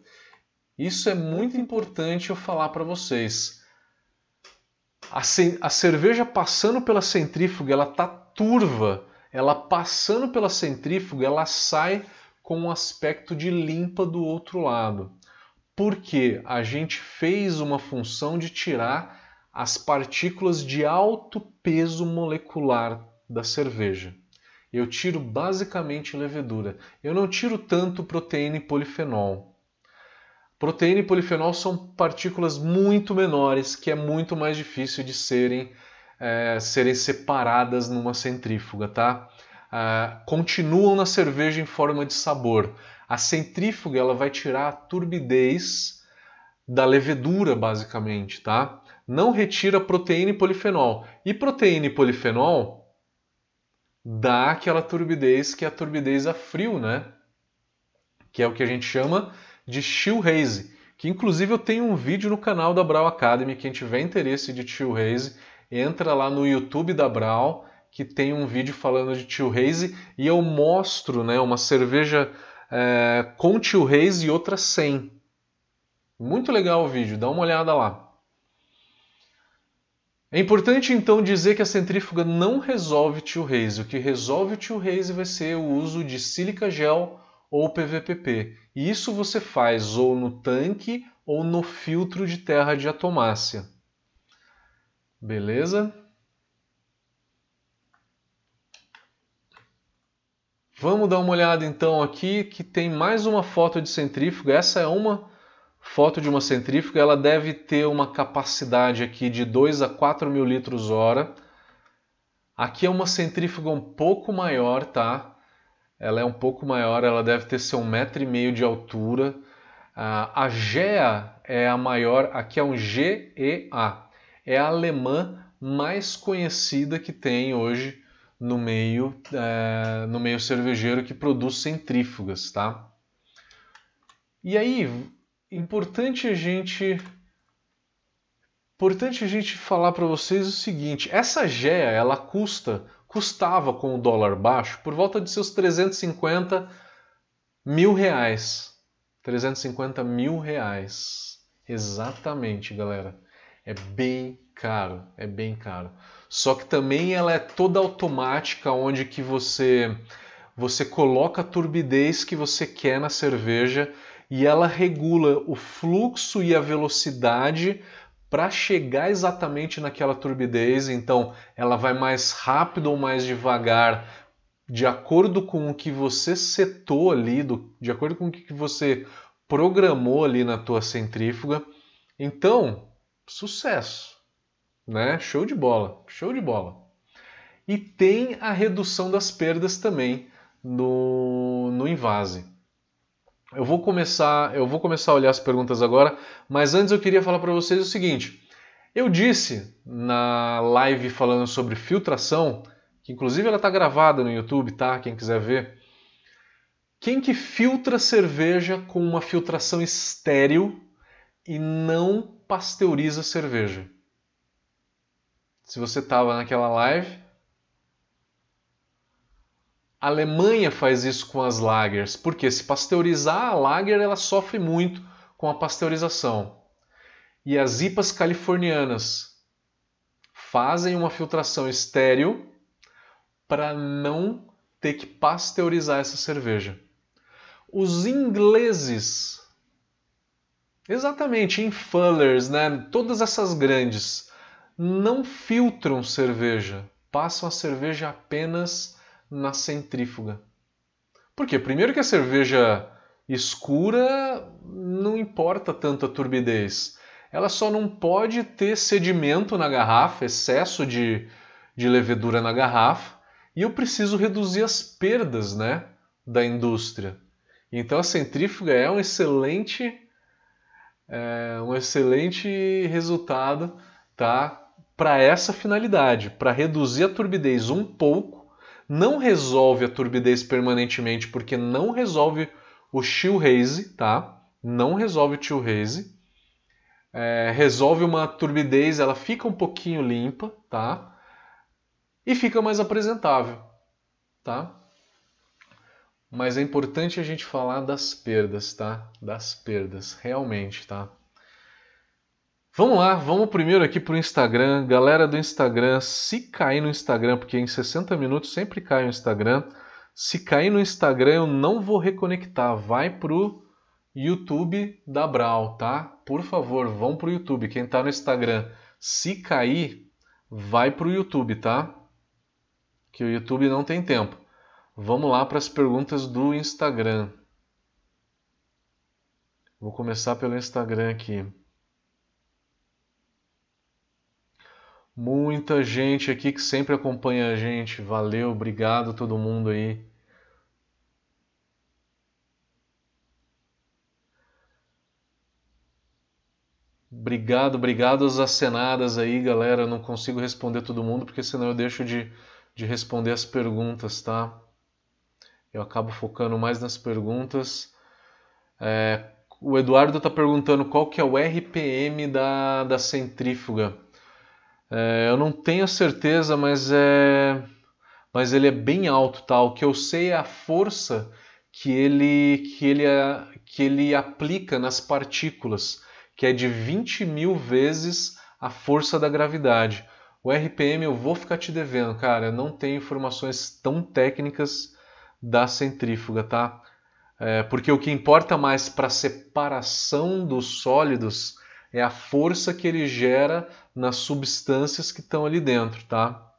isso é muito importante eu falar para vocês. A, a, cerveja passando pela centrífuga, ela tá turva. Ela passando pela centrífuga, ela sai com um aspecto de limpa do outro lado. Porque a gente fez uma função de tirar as partículas de alto peso molecular da cerveja. Eu tiro basicamente levedura. Eu não tiro tanto proteína e polifenol. Proteína e polifenol são partículas muito menores que é muito mais difícil de serem, é, serem separadas numa centrífuga, tá? Ah, continuam na cerveja em forma de sabor. A centrífuga ela vai tirar a turbidez da levedura, basicamente, tá? não retira proteína e polifenol. E proteína e polifenol dá aquela turbidez que é a turbidez a frio, né? Que é o que a gente chama de chill haze. Que inclusive eu tenho um vídeo no canal da Brau Academy. Quem tiver interesse de chill haze, entra lá no YouTube da Brau que tem um vídeo falando de chill haze e eu mostro, né, uma cerveja é, com chill haze e outra sem. Muito legal o vídeo, dá uma olhada lá. É importante então dizer que a centrífuga não resolve tio raise. O que resolve tio raise vai ser o uso de sílica gel ou PVPP. E isso você faz ou no tanque ou no filtro de terra de atomácia. Beleza? Vamos dar uma olhada então aqui que tem mais uma foto de centrífuga. Essa é uma foto de uma centrífuga, ela deve ter uma capacidade aqui de 2 a 4 mil litros hora. Aqui é uma centrífuga um pouco maior, tá? Ela é um pouco maior, ela deve ter seu um metro e meio de altura. a GEA é a maior, aqui é um GEA, é a alemã mais conhecida que tem hoje no meio, é, no meio cervejeiro que produz centrífugas, tá? E aí, importante a gente importante a gente falar para vocês o seguinte: essa GEA ela custa custava com o dólar baixo por volta de seus 350 mil reais. 350 mil reais. Exatamente, galera. É bem caro, é bem caro. Só que também ela é toda automática, onde que você você coloca a turbidez que você quer na cerveja e ela regula o fluxo e a velocidade para chegar exatamente naquela turbidez. Então, ela vai mais rápido ou mais devagar, de acordo com o que você setou ali, do, de acordo com o que você programou ali na tua centrífuga. Então, sucesso, né? Show de bola, show de bola. E tem a redução das perdas também no, no invase. Eu vou começar, eu vou começar a olhar as perguntas agora, mas antes eu queria falar para vocês o seguinte. Eu disse na live falando sobre filtração, que inclusive ela está gravada no YouTube, tá? Quem quiser ver. Quem que filtra cerveja com uma filtração estéril e não pasteuriza cerveja? Se você estava naquela live, a Alemanha faz isso com as lagers, porque se pasteurizar a lager, ela sofre muito com a pasteurização. E as IPAs californianas fazem uma filtração estéreo para não ter que pasteurizar essa cerveja. Os ingleses, exatamente, em Fullers, né, todas essas grandes, não filtram cerveja, passam a cerveja apenas na centrífuga. Por quê? Primeiro que a cerveja escura não importa tanto a turbidez. Ela só não pode ter sedimento na garrafa, excesso de, de levedura na garrafa, e eu preciso reduzir as perdas né, da indústria. Então a centrífuga é um excelente, é, um excelente resultado tá, para essa finalidade, para reduzir a turbidez um pouco não resolve a turbidez permanentemente porque não resolve o chill haze, tá? Não resolve o chill haze. É, resolve uma turbidez, ela fica um pouquinho limpa, tá? E fica mais apresentável, tá? Mas é importante a gente falar das perdas, tá? Das perdas, realmente, tá? Vamos lá, vamos primeiro aqui para o Instagram. Galera do Instagram, se cair no Instagram, porque em 60 minutos sempre cai no Instagram. Se cair no Instagram, eu não vou reconectar. Vai pro YouTube da Brau, tá? Por favor, vão pro YouTube. Quem está no Instagram, se cair, vai pro YouTube, tá? Que o YouTube não tem tempo. Vamos lá para as perguntas do Instagram. Vou começar pelo Instagram aqui. Muita gente aqui que sempre acompanha a gente. Valeu, obrigado todo mundo aí. Obrigado, obrigado às acenadas aí, galera. Eu não consigo responder todo mundo porque senão eu deixo de, de responder as perguntas, tá? Eu acabo focando mais nas perguntas. É, o Eduardo está perguntando qual que é o RPM da, da centrífuga. É, eu não tenho certeza, mas é, mas ele é bem alto, tá? O que eu sei é a força que ele que ele que ele aplica nas partículas. que é de 20 mil vezes a força da gravidade. O RPM eu vou ficar te devendo, cara. Eu não tenho informações tão técnicas da centrífuga, tá? É, porque o que importa mais para a separação dos sólidos é a força que ele gera nas substâncias que estão ali dentro, tá?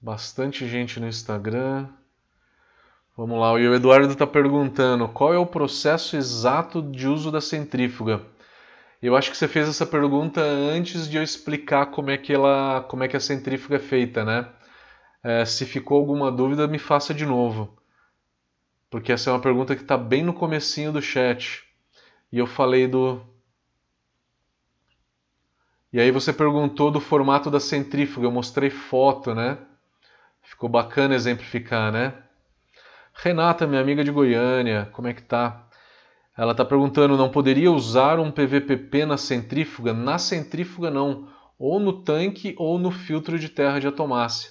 Bastante gente no Instagram. Vamos lá, o Eduardo está perguntando qual é o processo exato de uso da centrífuga. Eu acho que você fez essa pergunta antes de eu explicar como é que ela, como é que a centrífuga é feita, né? É, se ficou alguma dúvida, me faça de novo, porque essa é uma pergunta que está bem no comecinho do chat e eu falei do. E aí você perguntou do formato da centrífuga, eu mostrei foto, né? Ficou bacana exemplificar, né? Renata, minha amiga de Goiânia, como é que tá? Ela está perguntando, não poderia usar um PVPP na centrífuga? Na centrífuga não, ou no tanque ou no filtro de terra de atomácia.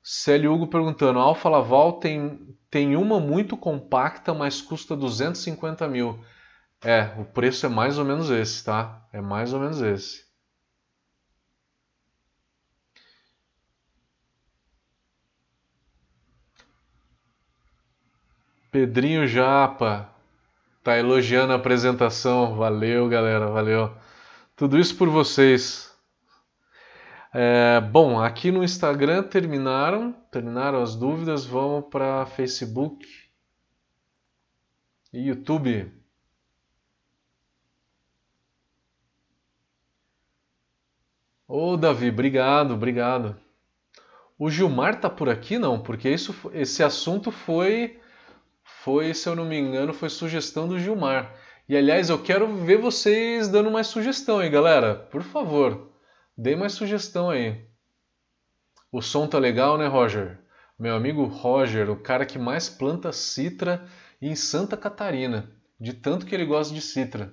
Célio Hugo perguntando, a Alfa Laval tem, tem uma muito compacta, mas custa 250 mil. É, o preço é mais ou menos esse, tá? É mais ou menos esse. Pedrinho Japa tá elogiando a apresentação. Valeu, galera, valeu. Tudo isso por vocês. É, bom, aqui no Instagram terminaram, terminaram as dúvidas. Vamos para Facebook e YouTube. Ô Davi, obrigado, obrigado. O Gilmar tá por aqui não? Porque isso, esse assunto foi foi, se eu não me engano, foi sugestão do Gilmar. E aliás, eu quero ver vocês dando mais sugestão aí, galera. Por favor, dê mais sugestão aí. O som tá legal, né, Roger? Meu amigo Roger, o cara que mais planta citra em Santa Catarina, de tanto que ele gosta de citra.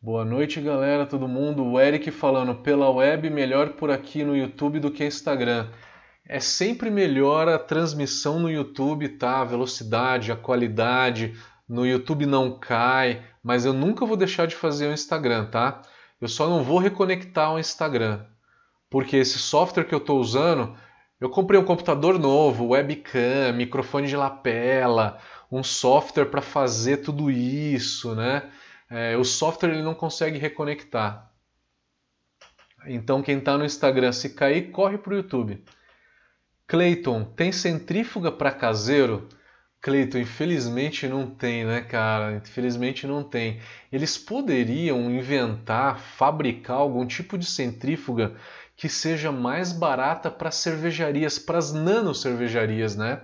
Boa noite, galera, todo mundo. O Eric falando pela web, melhor por aqui no YouTube do que Instagram. É sempre melhor a transmissão no YouTube, tá? A velocidade, a qualidade. No YouTube não cai, mas eu nunca vou deixar de fazer o Instagram, tá? Eu só não vou reconectar o Instagram, porque esse software que eu estou usando, eu comprei um computador novo, webcam, microfone de lapela, um software para fazer tudo isso, né? É, o software ele não consegue reconectar. Então quem está no Instagram, se cair, corre para o YouTube. Cleiton, tem centrífuga para caseiro? Cleiton, infelizmente não tem, né, cara? Infelizmente não tem. Eles poderiam inventar, fabricar algum tipo de centrífuga que seja mais barata para cervejarias, para as nano cervejarias, né?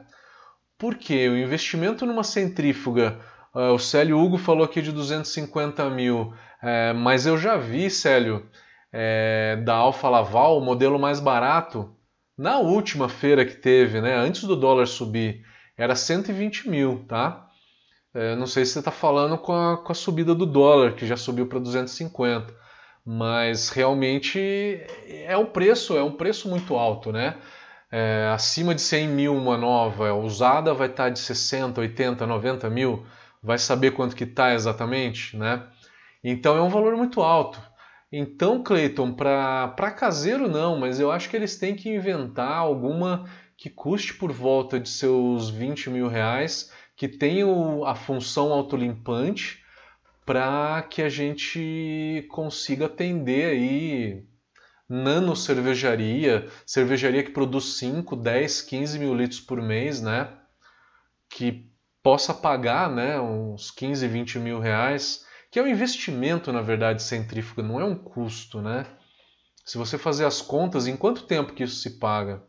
Porque o investimento numa centrífuga, uh, o Célio Hugo falou aqui de 250 mil, é, mas eu já vi, Célio, é, da Alfa Laval, o modelo mais barato, na última feira que teve, né, antes do dólar subir, era 120 mil, tá? É, não sei se você está falando com a, com a subida do dólar, que já subiu para 250, mas realmente é um preço, é um preço muito alto, né? É, acima de 100 mil uma nova, usada vai estar tá de 60, 80, 90 mil, vai saber quanto que está exatamente, né? Então é um valor muito alto. Então, Clayton, para caseiro não, mas eu acho que eles têm que inventar alguma que custe por volta de seus 20 mil reais, que tenha a função autolimpante, para que a gente consiga atender aí nano cervejaria, cervejaria que produz 5, 10, 15 mil litros por mês, né? Que possa pagar né, uns 15, 20 mil reais que é um investimento, na verdade, centrífuga, não é um custo, né? Se você fazer as contas, em quanto tempo que isso se paga?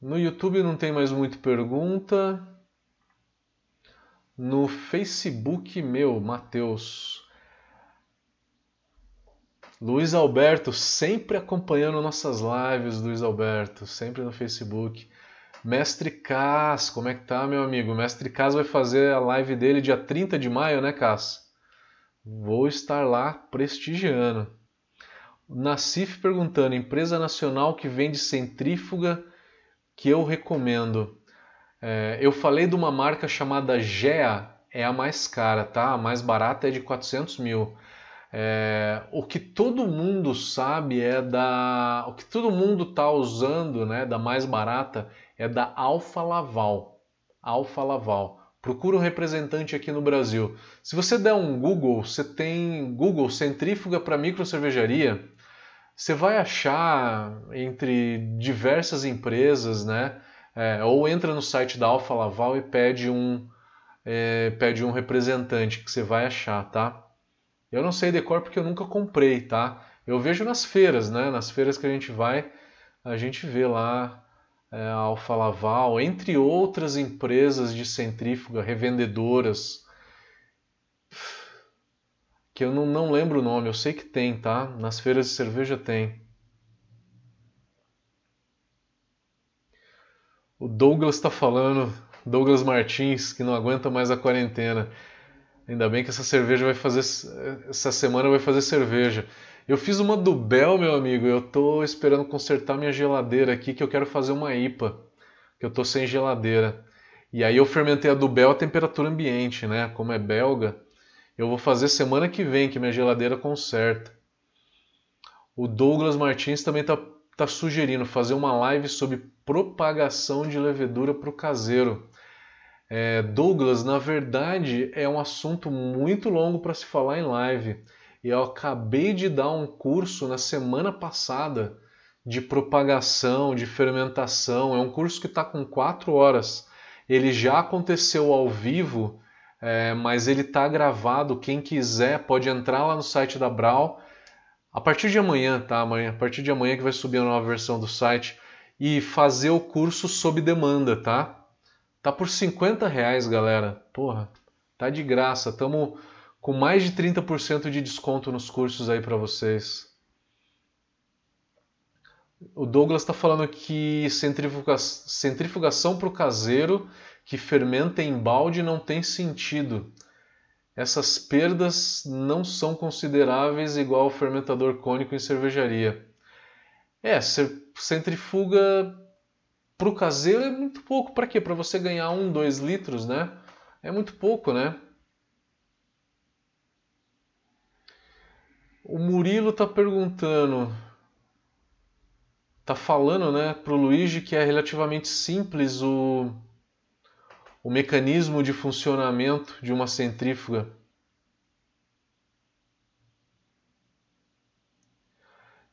No YouTube não tem mais muita pergunta. No Facebook, meu, Matheus. Luiz Alberto, sempre acompanhando nossas lives, Luiz Alberto, sempre no Facebook. Mestre Cas, como é que tá, meu amigo? Mestre Cas vai fazer a live dele dia 30 de maio, né, Cas? Vou, estar lá prestigiando. Nacif perguntando: empresa nacional que vende centrífuga que eu recomendo. É, eu falei de uma marca chamada GEA, é a mais cara, tá? A mais barata é de 400 mil. É, o que todo mundo sabe é da. O que todo mundo está usando, né? Da mais barata é da Alfa Laval. Alfa Laval. Procura um representante aqui no Brasil. Se você der um Google, você tem Google centrífuga para micro cervejaria, você vai achar entre diversas empresas, né? É, ou entra no site da Alfa Laval e pede um, é, pede um representante que você vai achar, tá? Eu não sei decor porque eu nunca comprei, tá? Eu vejo nas feiras, né? Nas feiras que a gente vai, a gente vê lá é, a Alfa Laval, entre outras empresas de centrífuga, revendedoras, que eu não, não lembro o nome, eu sei que tem, tá? Nas feiras de cerveja tem. O Douglas está falando, Douglas Martins, que não aguenta mais a quarentena. Ainda bem que essa cerveja vai fazer. Essa semana vai fazer cerveja. Eu fiz uma do Bel, meu amigo. Eu tô esperando consertar minha geladeira aqui, que eu quero fazer uma IPA. Que eu tô sem geladeira. E aí eu fermentei a do Bel a temperatura ambiente, né? Como é belga. Eu vou fazer semana que vem, que minha geladeira conserta. O Douglas Martins também tá, tá sugerindo fazer uma live sobre propagação de levedura para o caseiro. É, Douglas, na verdade, é um assunto muito longo para se falar em live. Eu acabei de dar um curso na semana passada de propagação, de fermentação. É um curso que está com quatro horas. Ele já aconteceu ao vivo, é, mas ele está gravado. Quem quiser pode entrar lá no site da Brau. A partir de amanhã, tá? Amanhã, a partir de amanhã que vai subir a nova versão do site e fazer o curso sob demanda, tá? Tá por 50 reais, galera. Porra, tá de graça. Tamo com mais de 30% de desconto nos cursos aí para vocês. O Douglas está falando que centrifuga... centrifugação para o caseiro que fermenta em balde não tem sentido. Essas perdas não são consideráveis igual ao fermentador cônico em cervejaria. É, centrifuga para o caseiro é muito pouco. Para quê? Para você ganhar um, dois litros, né? É muito pouco, né? O Murilo tá perguntando, tá falando, né, pro Luigi que é relativamente simples o, o mecanismo de funcionamento de uma centrífuga.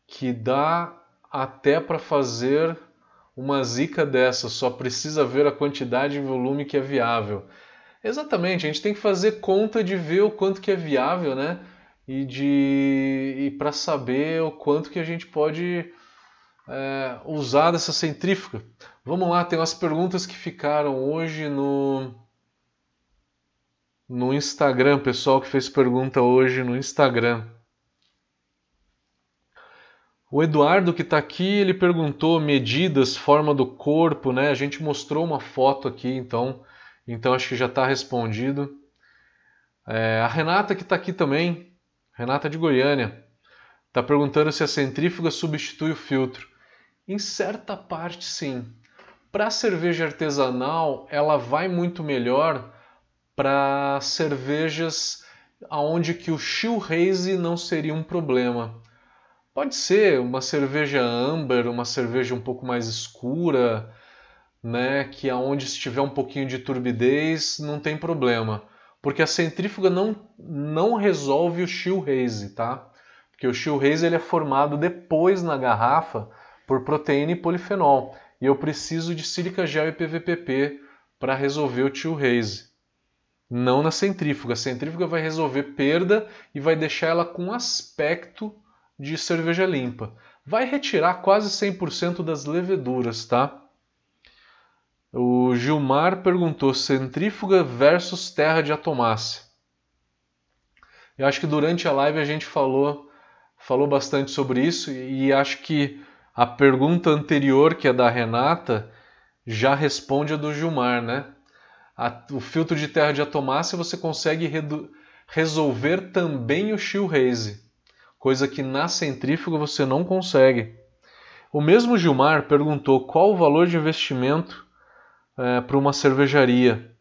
Que dá até para fazer uma zica dessa, só precisa ver a quantidade e volume que é viável. Exatamente, a gente tem que fazer conta de ver o quanto que é viável, né? E de e para saber o quanto que a gente pode é, usar dessa centrífuga. Vamos lá, tem umas perguntas que ficaram hoje no no Instagram, pessoal que fez pergunta hoje no Instagram. O Eduardo que está aqui, ele perguntou medidas, forma do corpo, né? A gente mostrou uma foto aqui, então, então acho que já está respondido. É, a Renata que está aqui também, Renata de Goiânia, está perguntando se a centrífuga substitui o filtro. Em certa parte, sim. Para cerveja artesanal, ela vai muito melhor para cervejas aonde que o chill haze não seria um problema. Pode ser uma cerveja amber, uma cerveja um pouco mais escura, né, que aonde estiver um pouquinho de turbidez não tem problema, porque a centrífuga não, não resolve o chill haze, tá? Porque o chill haze ele é formado depois na garrafa por proteína e polifenol, e eu preciso de sílica gel e PVPP para resolver o chill haze. Não na centrífuga. A centrífuga vai resolver perda e vai deixar ela com aspecto de cerveja limpa. Vai retirar quase 100% das leveduras, tá? O Gilmar perguntou centrífuga versus terra de atomácia. Eu acho que durante a live a gente falou, falou bastante sobre isso e acho que a pergunta anterior, que é da Renata, já responde a do Gilmar, né? A, o filtro de terra de atomácia você consegue resolver também o shoehaze, coisa que na centrífuga você não consegue. O mesmo Gilmar perguntou qual o valor de investimento é, para uma cervejaria.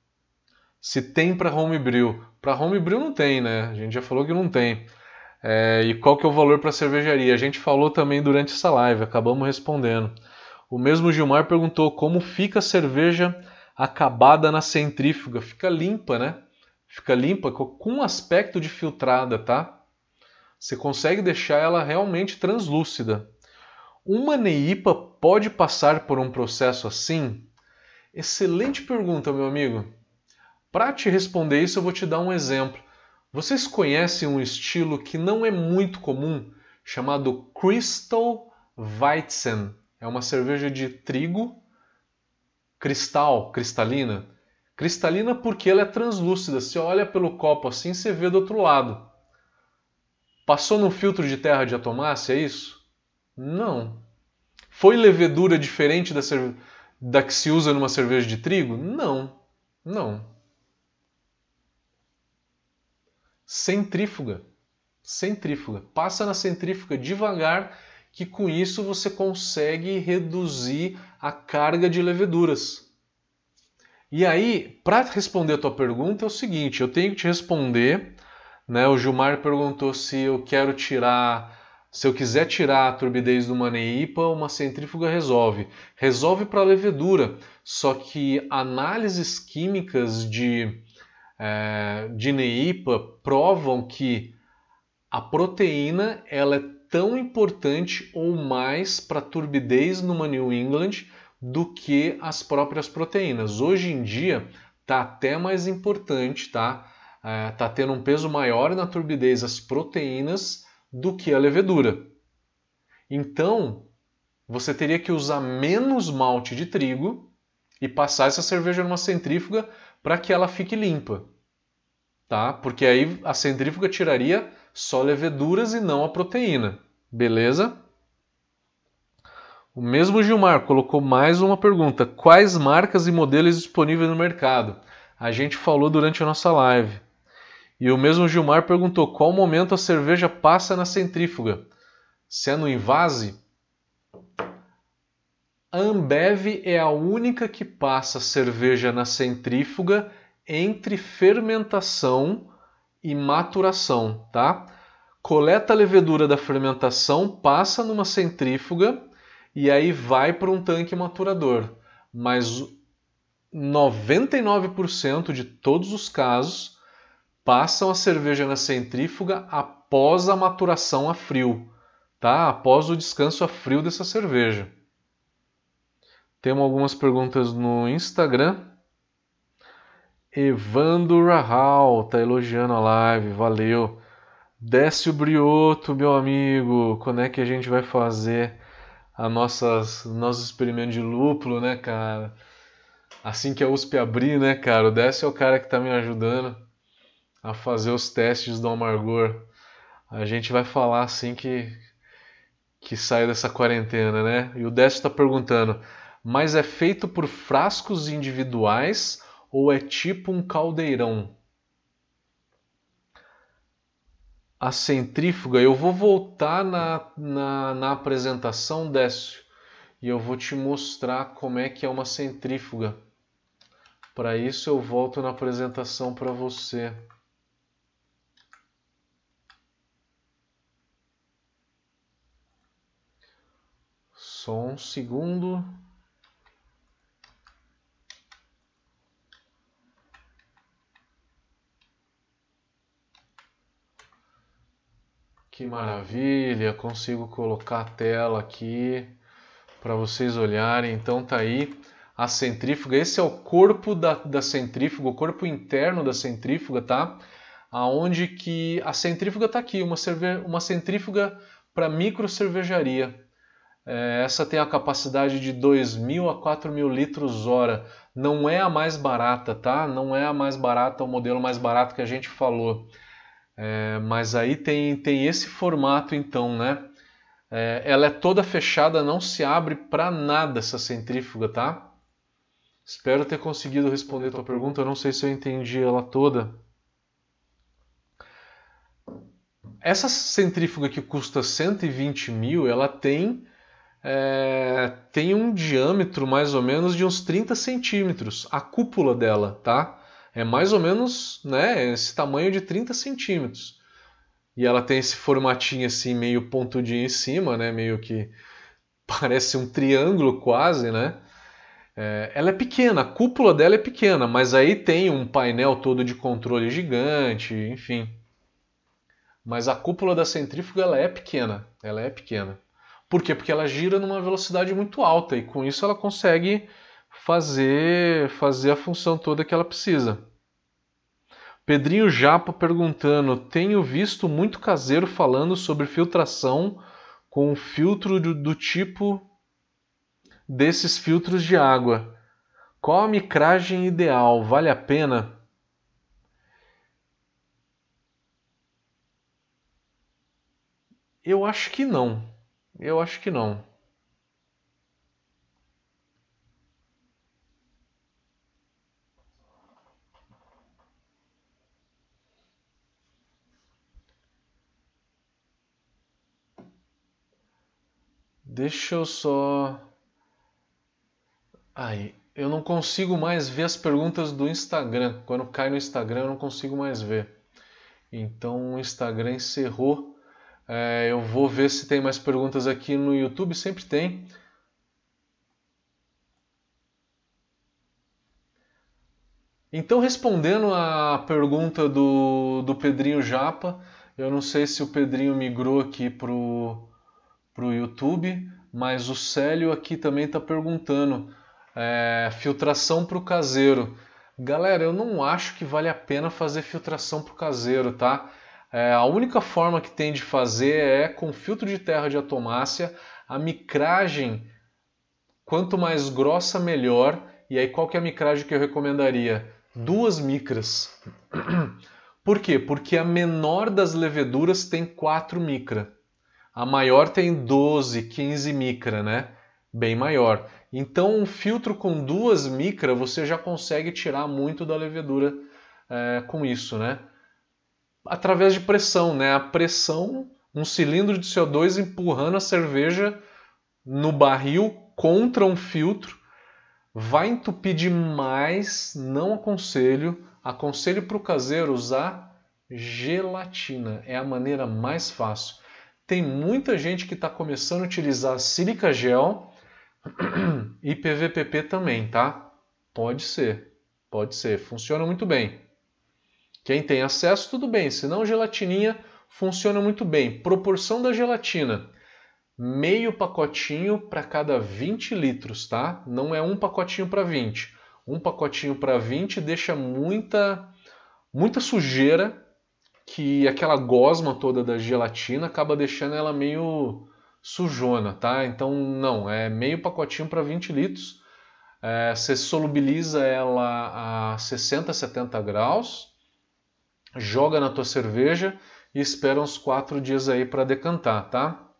Se tem para homebrew. Para homebrew não tem, né? A gente já falou que não tem. É, e qual que é o valor para cervejaria? A gente falou também durante essa live, acabamos respondendo. O mesmo Gilmar perguntou como fica a cerveja acabada na centrífuga. Fica limpa, né? Fica limpa com aspecto de filtrada, tá? Você consegue deixar ela realmente translúcida. Uma neipa pode passar por um processo assim? Excelente pergunta, meu amigo. Para te responder isso, eu vou te dar um exemplo. Vocês conhecem um estilo que não é muito comum, chamado Crystal Weizen. É uma cerveja de trigo cristal, cristalina. Cristalina porque ela é translúcida. Você olha pelo copo assim, você vê do outro lado. Passou no filtro de terra de atomácia, é isso? Não. Foi levedura diferente da, da que se usa numa cerveja de trigo? Não. Não. Centrífuga. Centrífuga. Passa na centrífuga devagar, que com isso você consegue reduzir a carga de leveduras. E aí, para responder a tua pergunta, é o seguinte: eu tenho que te responder. Né? O Gilmar perguntou se eu quero tirar se eu quiser tirar a turbidez do Maneipa, uma centrífuga resolve. Resolve para levedura, só que análises químicas de, é, de Neipa provam que a proteína ela é tão importante ou mais para a turbidez numa New England do que as próprias proteínas. Hoje em dia está até mais importante, tá? É, tá tendo um peso maior na turbidez as proteínas do que a levedura. Então, você teria que usar menos malte de trigo e passar essa cerveja numa centrífuga para que ela fique limpa. Tá? Porque aí a centrífuga tiraria só leveduras e não a proteína. Beleza? O mesmo Gilmar colocou mais uma pergunta: quais marcas e modelos disponíveis no mercado? A gente falou durante a nossa live. E o mesmo Gilmar perguntou qual momento a cerveja passa na centrífuga. Se é no invase? A Ambev é a única que passa cerveja na centrífuga entre fermentação e maturação, tá? Coleta a levedura da fermentação, passa numa centrífuga e aí vai para um tanque maturador. Mas 99% de todos os casos passam a cerveja na centrífuga após a maturação a frio, tá? Após o descanso a frio dessa cerveja. Temos algumas perguntas no Instagram. Evandro Rahal tá elogiando a live, valeu. Décio Brioto, meu amigo, quando é que a gente vai fazer a nossas, nosso experimento de lúpulo, né, cara? Assim que a USP abrir, né, cara? O Décio é o cara que tá me ajudando a fazer os testes do amargor. A gente vai falar assim que que sai dessa quarentena, né? E o Décio está perguntando: mas é feito por frascos individuais ou é tipo um caldeirão? A centrífuga, eu vou voltar na, na, na apresentação, Décio, e eu vou te mostrar como é que é uma centrífuga. Para isso eu volto na apresentação para você. Só um segundo. Que maravilha! Consigo colocar a tela aqui para vocês olharem. Então tá aí a centrífuga. Esse é o corpo da, da centrífuga, o corpo interno da centrífuga, tá? Aonde que a centrífuga tá aqui, uma, cerve... uma centrífuga para micro cervejaria. É, essa tem a capacidade de 2.000 a 4.000 litros hora. Não é a mais barata, tá? Não é a mais barata, o modelo mais barato que a gente falou. É, mas aí tem, tem esse formato então, né? É, ela é toda fechada, não se abre para nada essa centrífuga, tá? Espero ter conseguido responder a tua pergunta. Eu não sei se eu entendi ela toda. essa centrífuga que custa 120 mil, ela tem, é, tem um diâmetro mais ou menos de uns 30 centímetros, a cúpula dela, tá? É mais ou menos né, esse tamanho de 30 centímetros. E ela tem esse formatinho assim, meio pontudinho em cima, né? Meio que parece um triângulo quase, né? É, ela é pequena, a cúpula dela é pequena, mas aí tem um painel todo de controle gigante, enfim. Mas a cúpula da centrífuga ela é pequena, ela é pequena. Por quê? Porque ela gira numa velocidade muito alta e com isso ela consegue fazer fazer a função toda que ela precisa. Pedrinho Japa perguntando: Tenho visto muito caseiro falando sobre filtração com filtro do, do tipo desses filtros de água. Qual a micragem ideal? Vale a pena? Eu acho que não. Eu acho que não. Deixa eu só Aí, eu não consigo mais ver as perguntas do Instagram. Quando cai no Instagram, eu não consigo mais ver. Então o Instagram encerrou. É, eu vou ver se tem mais perguntas aqui no YouTube. Sempre tem. Então, respondendo a pergunta do, do Pedrinho Japa, eu não sei se o Pedrinho migrou aqui pro, pro YouTube, mas o Célio aqui também está perguntando é, filtração para o caseiro. Galera, eu não acho que vale a pena fazer filtração para o caseiro, tá? É, a única forma que tem de fazer é com filtro de terra de atomácia, a micragem, quanto mais grossa, melhor. E aí, qual que é a micragem que eu recomendaria? Duas micras. Por quê? Porque a menor das leveduras tem 4 micra. A maior tem 12, 15 micra, né? Bem maior. Então, um filtro com duas micra você já consegue tirar muito da levedura é, com isso, né? Através de pressão, né? A pressão, um cilindro de CO2 empurrando a cerveja no barril contra um filtro, vai entupir demais, não aconselho. Aconselho para o caseiro usar gelatina, é a maneira mais fácil. Tem muita gente que está começando a utilizar sílica gel e PVPP também, tá? Pode ser, pode ser, funciona muito bem. Quem tem acesso, tudo bem, se não, gelatininha funciona muito bem. Proporção da gelatina, meio pacotinho para cada 20 litros, tá? Não é um pacotinho para 20. Um pacotinho para 20 deixa muita, muita sujeira, que aquela gosma toda da gelatina acaba deixando ela meio sujona, tá? Então não, é meio pacotinho para 20 litros. É, você solubiliza ela a 60, 70 graus, joga na tua cerveja e espera uns 4 dias aí para decantar, tá?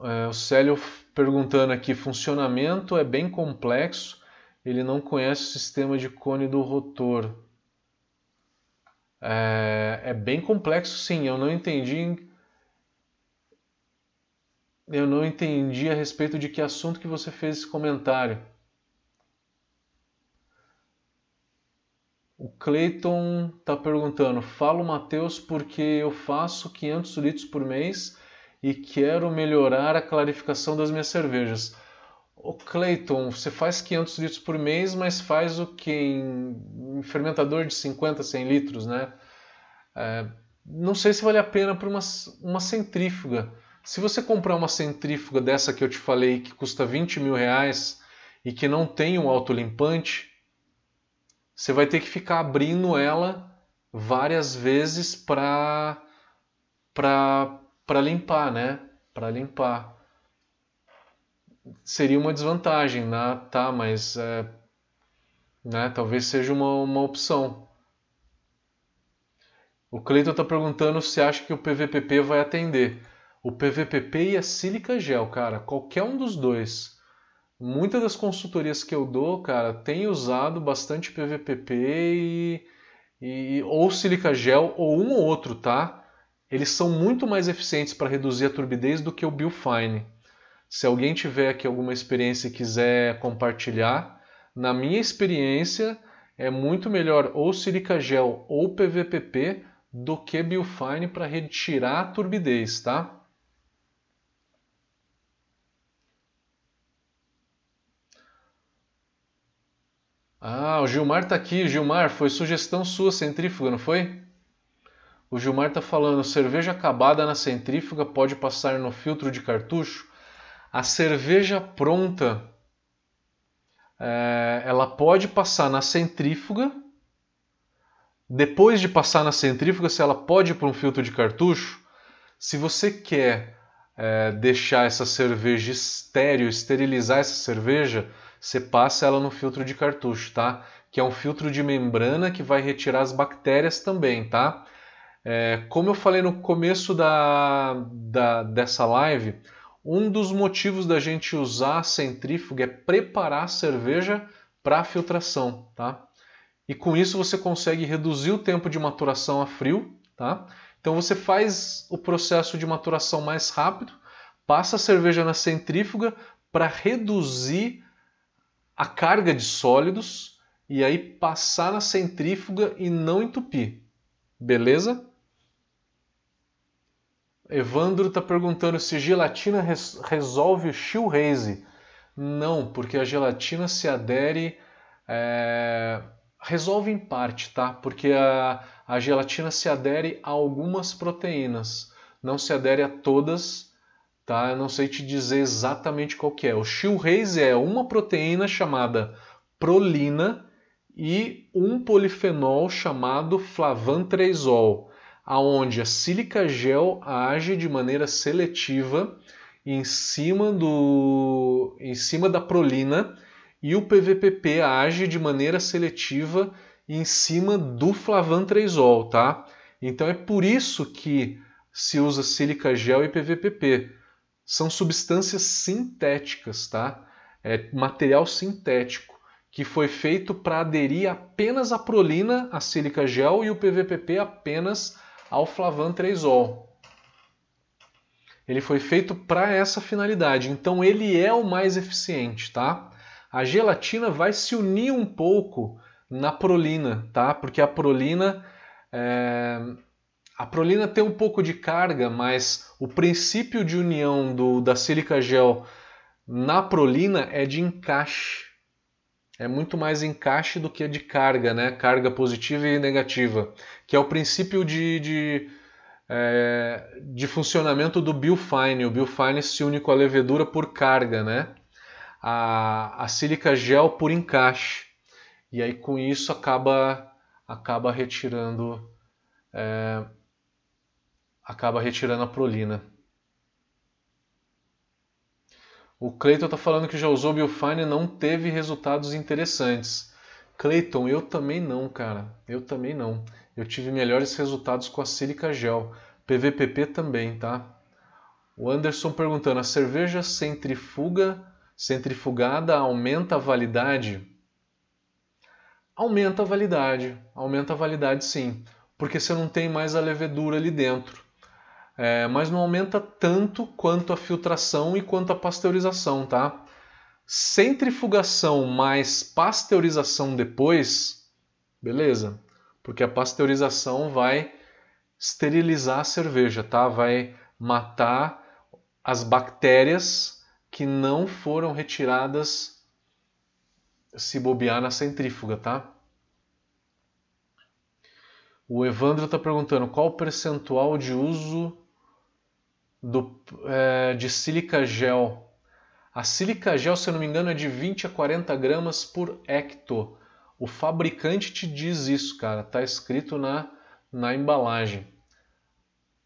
É, o Célio perguntando aqui, funcionamento é bem complexo, ele não conhece o sistema de cone do rotor. É, é bem complexo sim, eu não entendi eu não entendi a respeito de que assunto que você fez esse comentário. O Clayton está perguntando: Falo Mateus porque eu faço 500 litros por mês e quero melhorar a clarificação das minhas cervejas. O Clayton, você faz 500 litros por mês, mas faz o que em um fermentador de 50, 100 litros, né? É, não sei se vale a pena para uma, uma centrífuga. Se você comprar uma centrífuga dessa que eu te falei, que custa 20 mil reais e que não tem um autolimpante, você vai ter que ficar abrindo ela várias vezes para limpar, né? Para limpar. Seria uma desvantagem, né? tá? Mas é, né? talvez seja uma, uma opção. O Cleiton está perguntando se acha que o PVPP vai atender o PVPP e a Silica Gel, cara, qualquer um dos dois. Muitas das consultorias que eu dou, cara, tem usado bastante PVPP e, e ou Silica Gel ou um ou outro, tá? eles são muito mais eficientes para reduzir a turbidez do que o Biofine. Se alguém tiver aqui alguma experiência e quiser compartilhar, na minha experiência é muito melhor ou Silica Gel ou PVPP do que Biofine para retirar a turbidez, tá? Ah, o Gilmar está aqui. Gilmar, foi sugestão sua centrífuga, não foi? O Gilmar está falando, cerveja acabada na centrífuga pode passar no filtro de cartucho? A cerveja pronta, é, ela pode passar na centrífuga. Depois de passar na centrífuga, se ela pode ir para um filtro de cartucho, se você quer é, deixar essa cerveja estéreo, esterilizar essa cerveja, você passa ela no filtro de cartucho, tá? Que é um filtro de membrana que vai retirar as bactérias também, tá? É, como eu falei no começo da, da, dessa live, um dos motivos da gente usar a centrífuga é preparar a cerveja para filtração, tá? E com isso você consegue reduzir o tempo de maturação a frio, tá? Então você faz o processo de maturação mais rápido, passa a cerveja na centrífuga para reduzir a carga de sólidos e aí passar na centrífuga e não entupir. Beleza? Evandro está perguntando se gelatina res resolve o shoehaze. Não, porque a gelatina se adere. É... Resolve em parte, tá? Porque a, a gelatina se adere a algumas proteínas, não se adere a todas tá? Eu não sei te dizer exatamente qual que é. O Shilhaze é uma proteína chamada prolina e um polifenol chamado flavantresol, aonde a sílica gel age de maneira seletiva em cima do em cima da prolina e o PVPP age de maneira seletiva em cima do flavantresol, tá? Então é por isso que se usa sílica gel e PVPP são substâncias sintéticas, tá? É material sintético que foi feito para aderir apenas à prolina, a sílica gel e o PVPP apenas ao flavantresol. Ele foi feito para essa finalidade, então ele é o mais eficiente, tá? A gelatina vai se unir um pouco na prolina, tá? Porque a prolina é, a prolina tem um pouco de carga, mas o princípio de união do, da sílica gel na prolina é de encaixe. É muito mais encaixe do que de carga, né? Carga positiva e negativa, que é o princípio de, de, é, de funcionamento do Biofine. O Biofine se une com a levedura por carga, né? A, a sílica gel por encaixe. E aí com isso acaba, acaba retirando é, acaba retirando a prolina. O Clayton está falando que já usou Biofine e não teve resultados interessantes. Clayton, eu também não, cara. Eu também não. Eu tive melhores resultados com a Silica Gel. PVPP também, tá? O Anderson perguntando: a cerveja centrifuga, centrifugada aumenta a validade? Aumenta a validade, aumenta a validade sim, porque você não tem mais a levedura ali dentro é, mas não aumenta tanto quanto a filtração e quanto a pasteurização, tá? Centrifugação mais pasteurização depois, beleza? Porque a pasteurização vai esterilizar a cerveja, tá? Vai matar as bactérias que não foram retiradas se bobear na centrífuga, tá? O Evandro está perguntando qual o percentual de uso do, é, de sílica gel. A sílica gel, se eu não me engano, é de 20 a 40 gramas por hecto. O fabricante te diz isso, cara. Tá escrito na, na embalagem.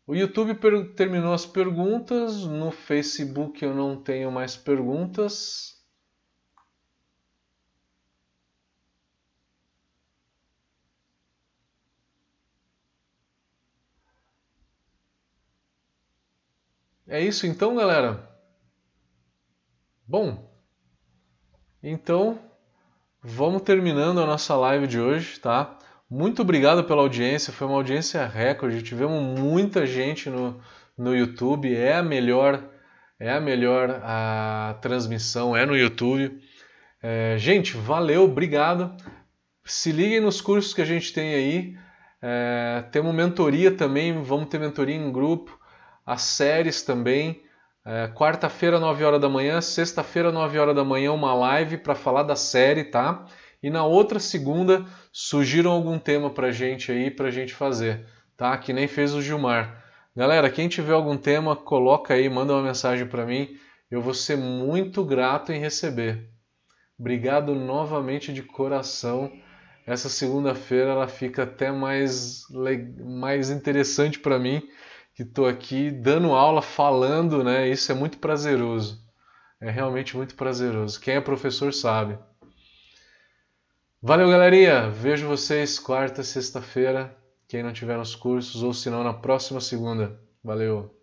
O YouTube terminou as perguntas. No Facebook eu não tenho mais perguntas. É isso então, galera? Bom, então vamos terminando a nossa live de hoje, tá? Muito obrigado pela audiência, foi uma audiência recorde. Tivemos muita gente no, no YouTube, é a melhor, é a melhor a transmissão, é no YouTube. É, gente, valeu, obrigado. Se liguem nos cursos que a gente tem aí. É, temos mentoria também, vamos ter mentoria em grupo, as séries também. É, Quarta-feira, 9 horas da manhã, sexta-feira, 9 horas da manhã, uma live para falar da série, tá? E na outra segunda, sugiram algum tema pra gente aí, pra gente fazer, tá? Que nem fez o Gilmar. Galera, quem tiver algum tema, coloca aí, manda uma mensagem para mim. Eu vou ser muito grato em receber. Obrigado novamente de coração. Essa segunda-feira ela fica até mais, mais interessante para mim, que estou aqui dando aula, falando, né? Isso é muito prazeroso. É realmente muito prazeroso. Quem é professor sabe. Valeu, galerinha! Vejo vocês quarta, sexta-feira. Quem não tiver nos cursos, ou se não, na próxima segunda. Valeu!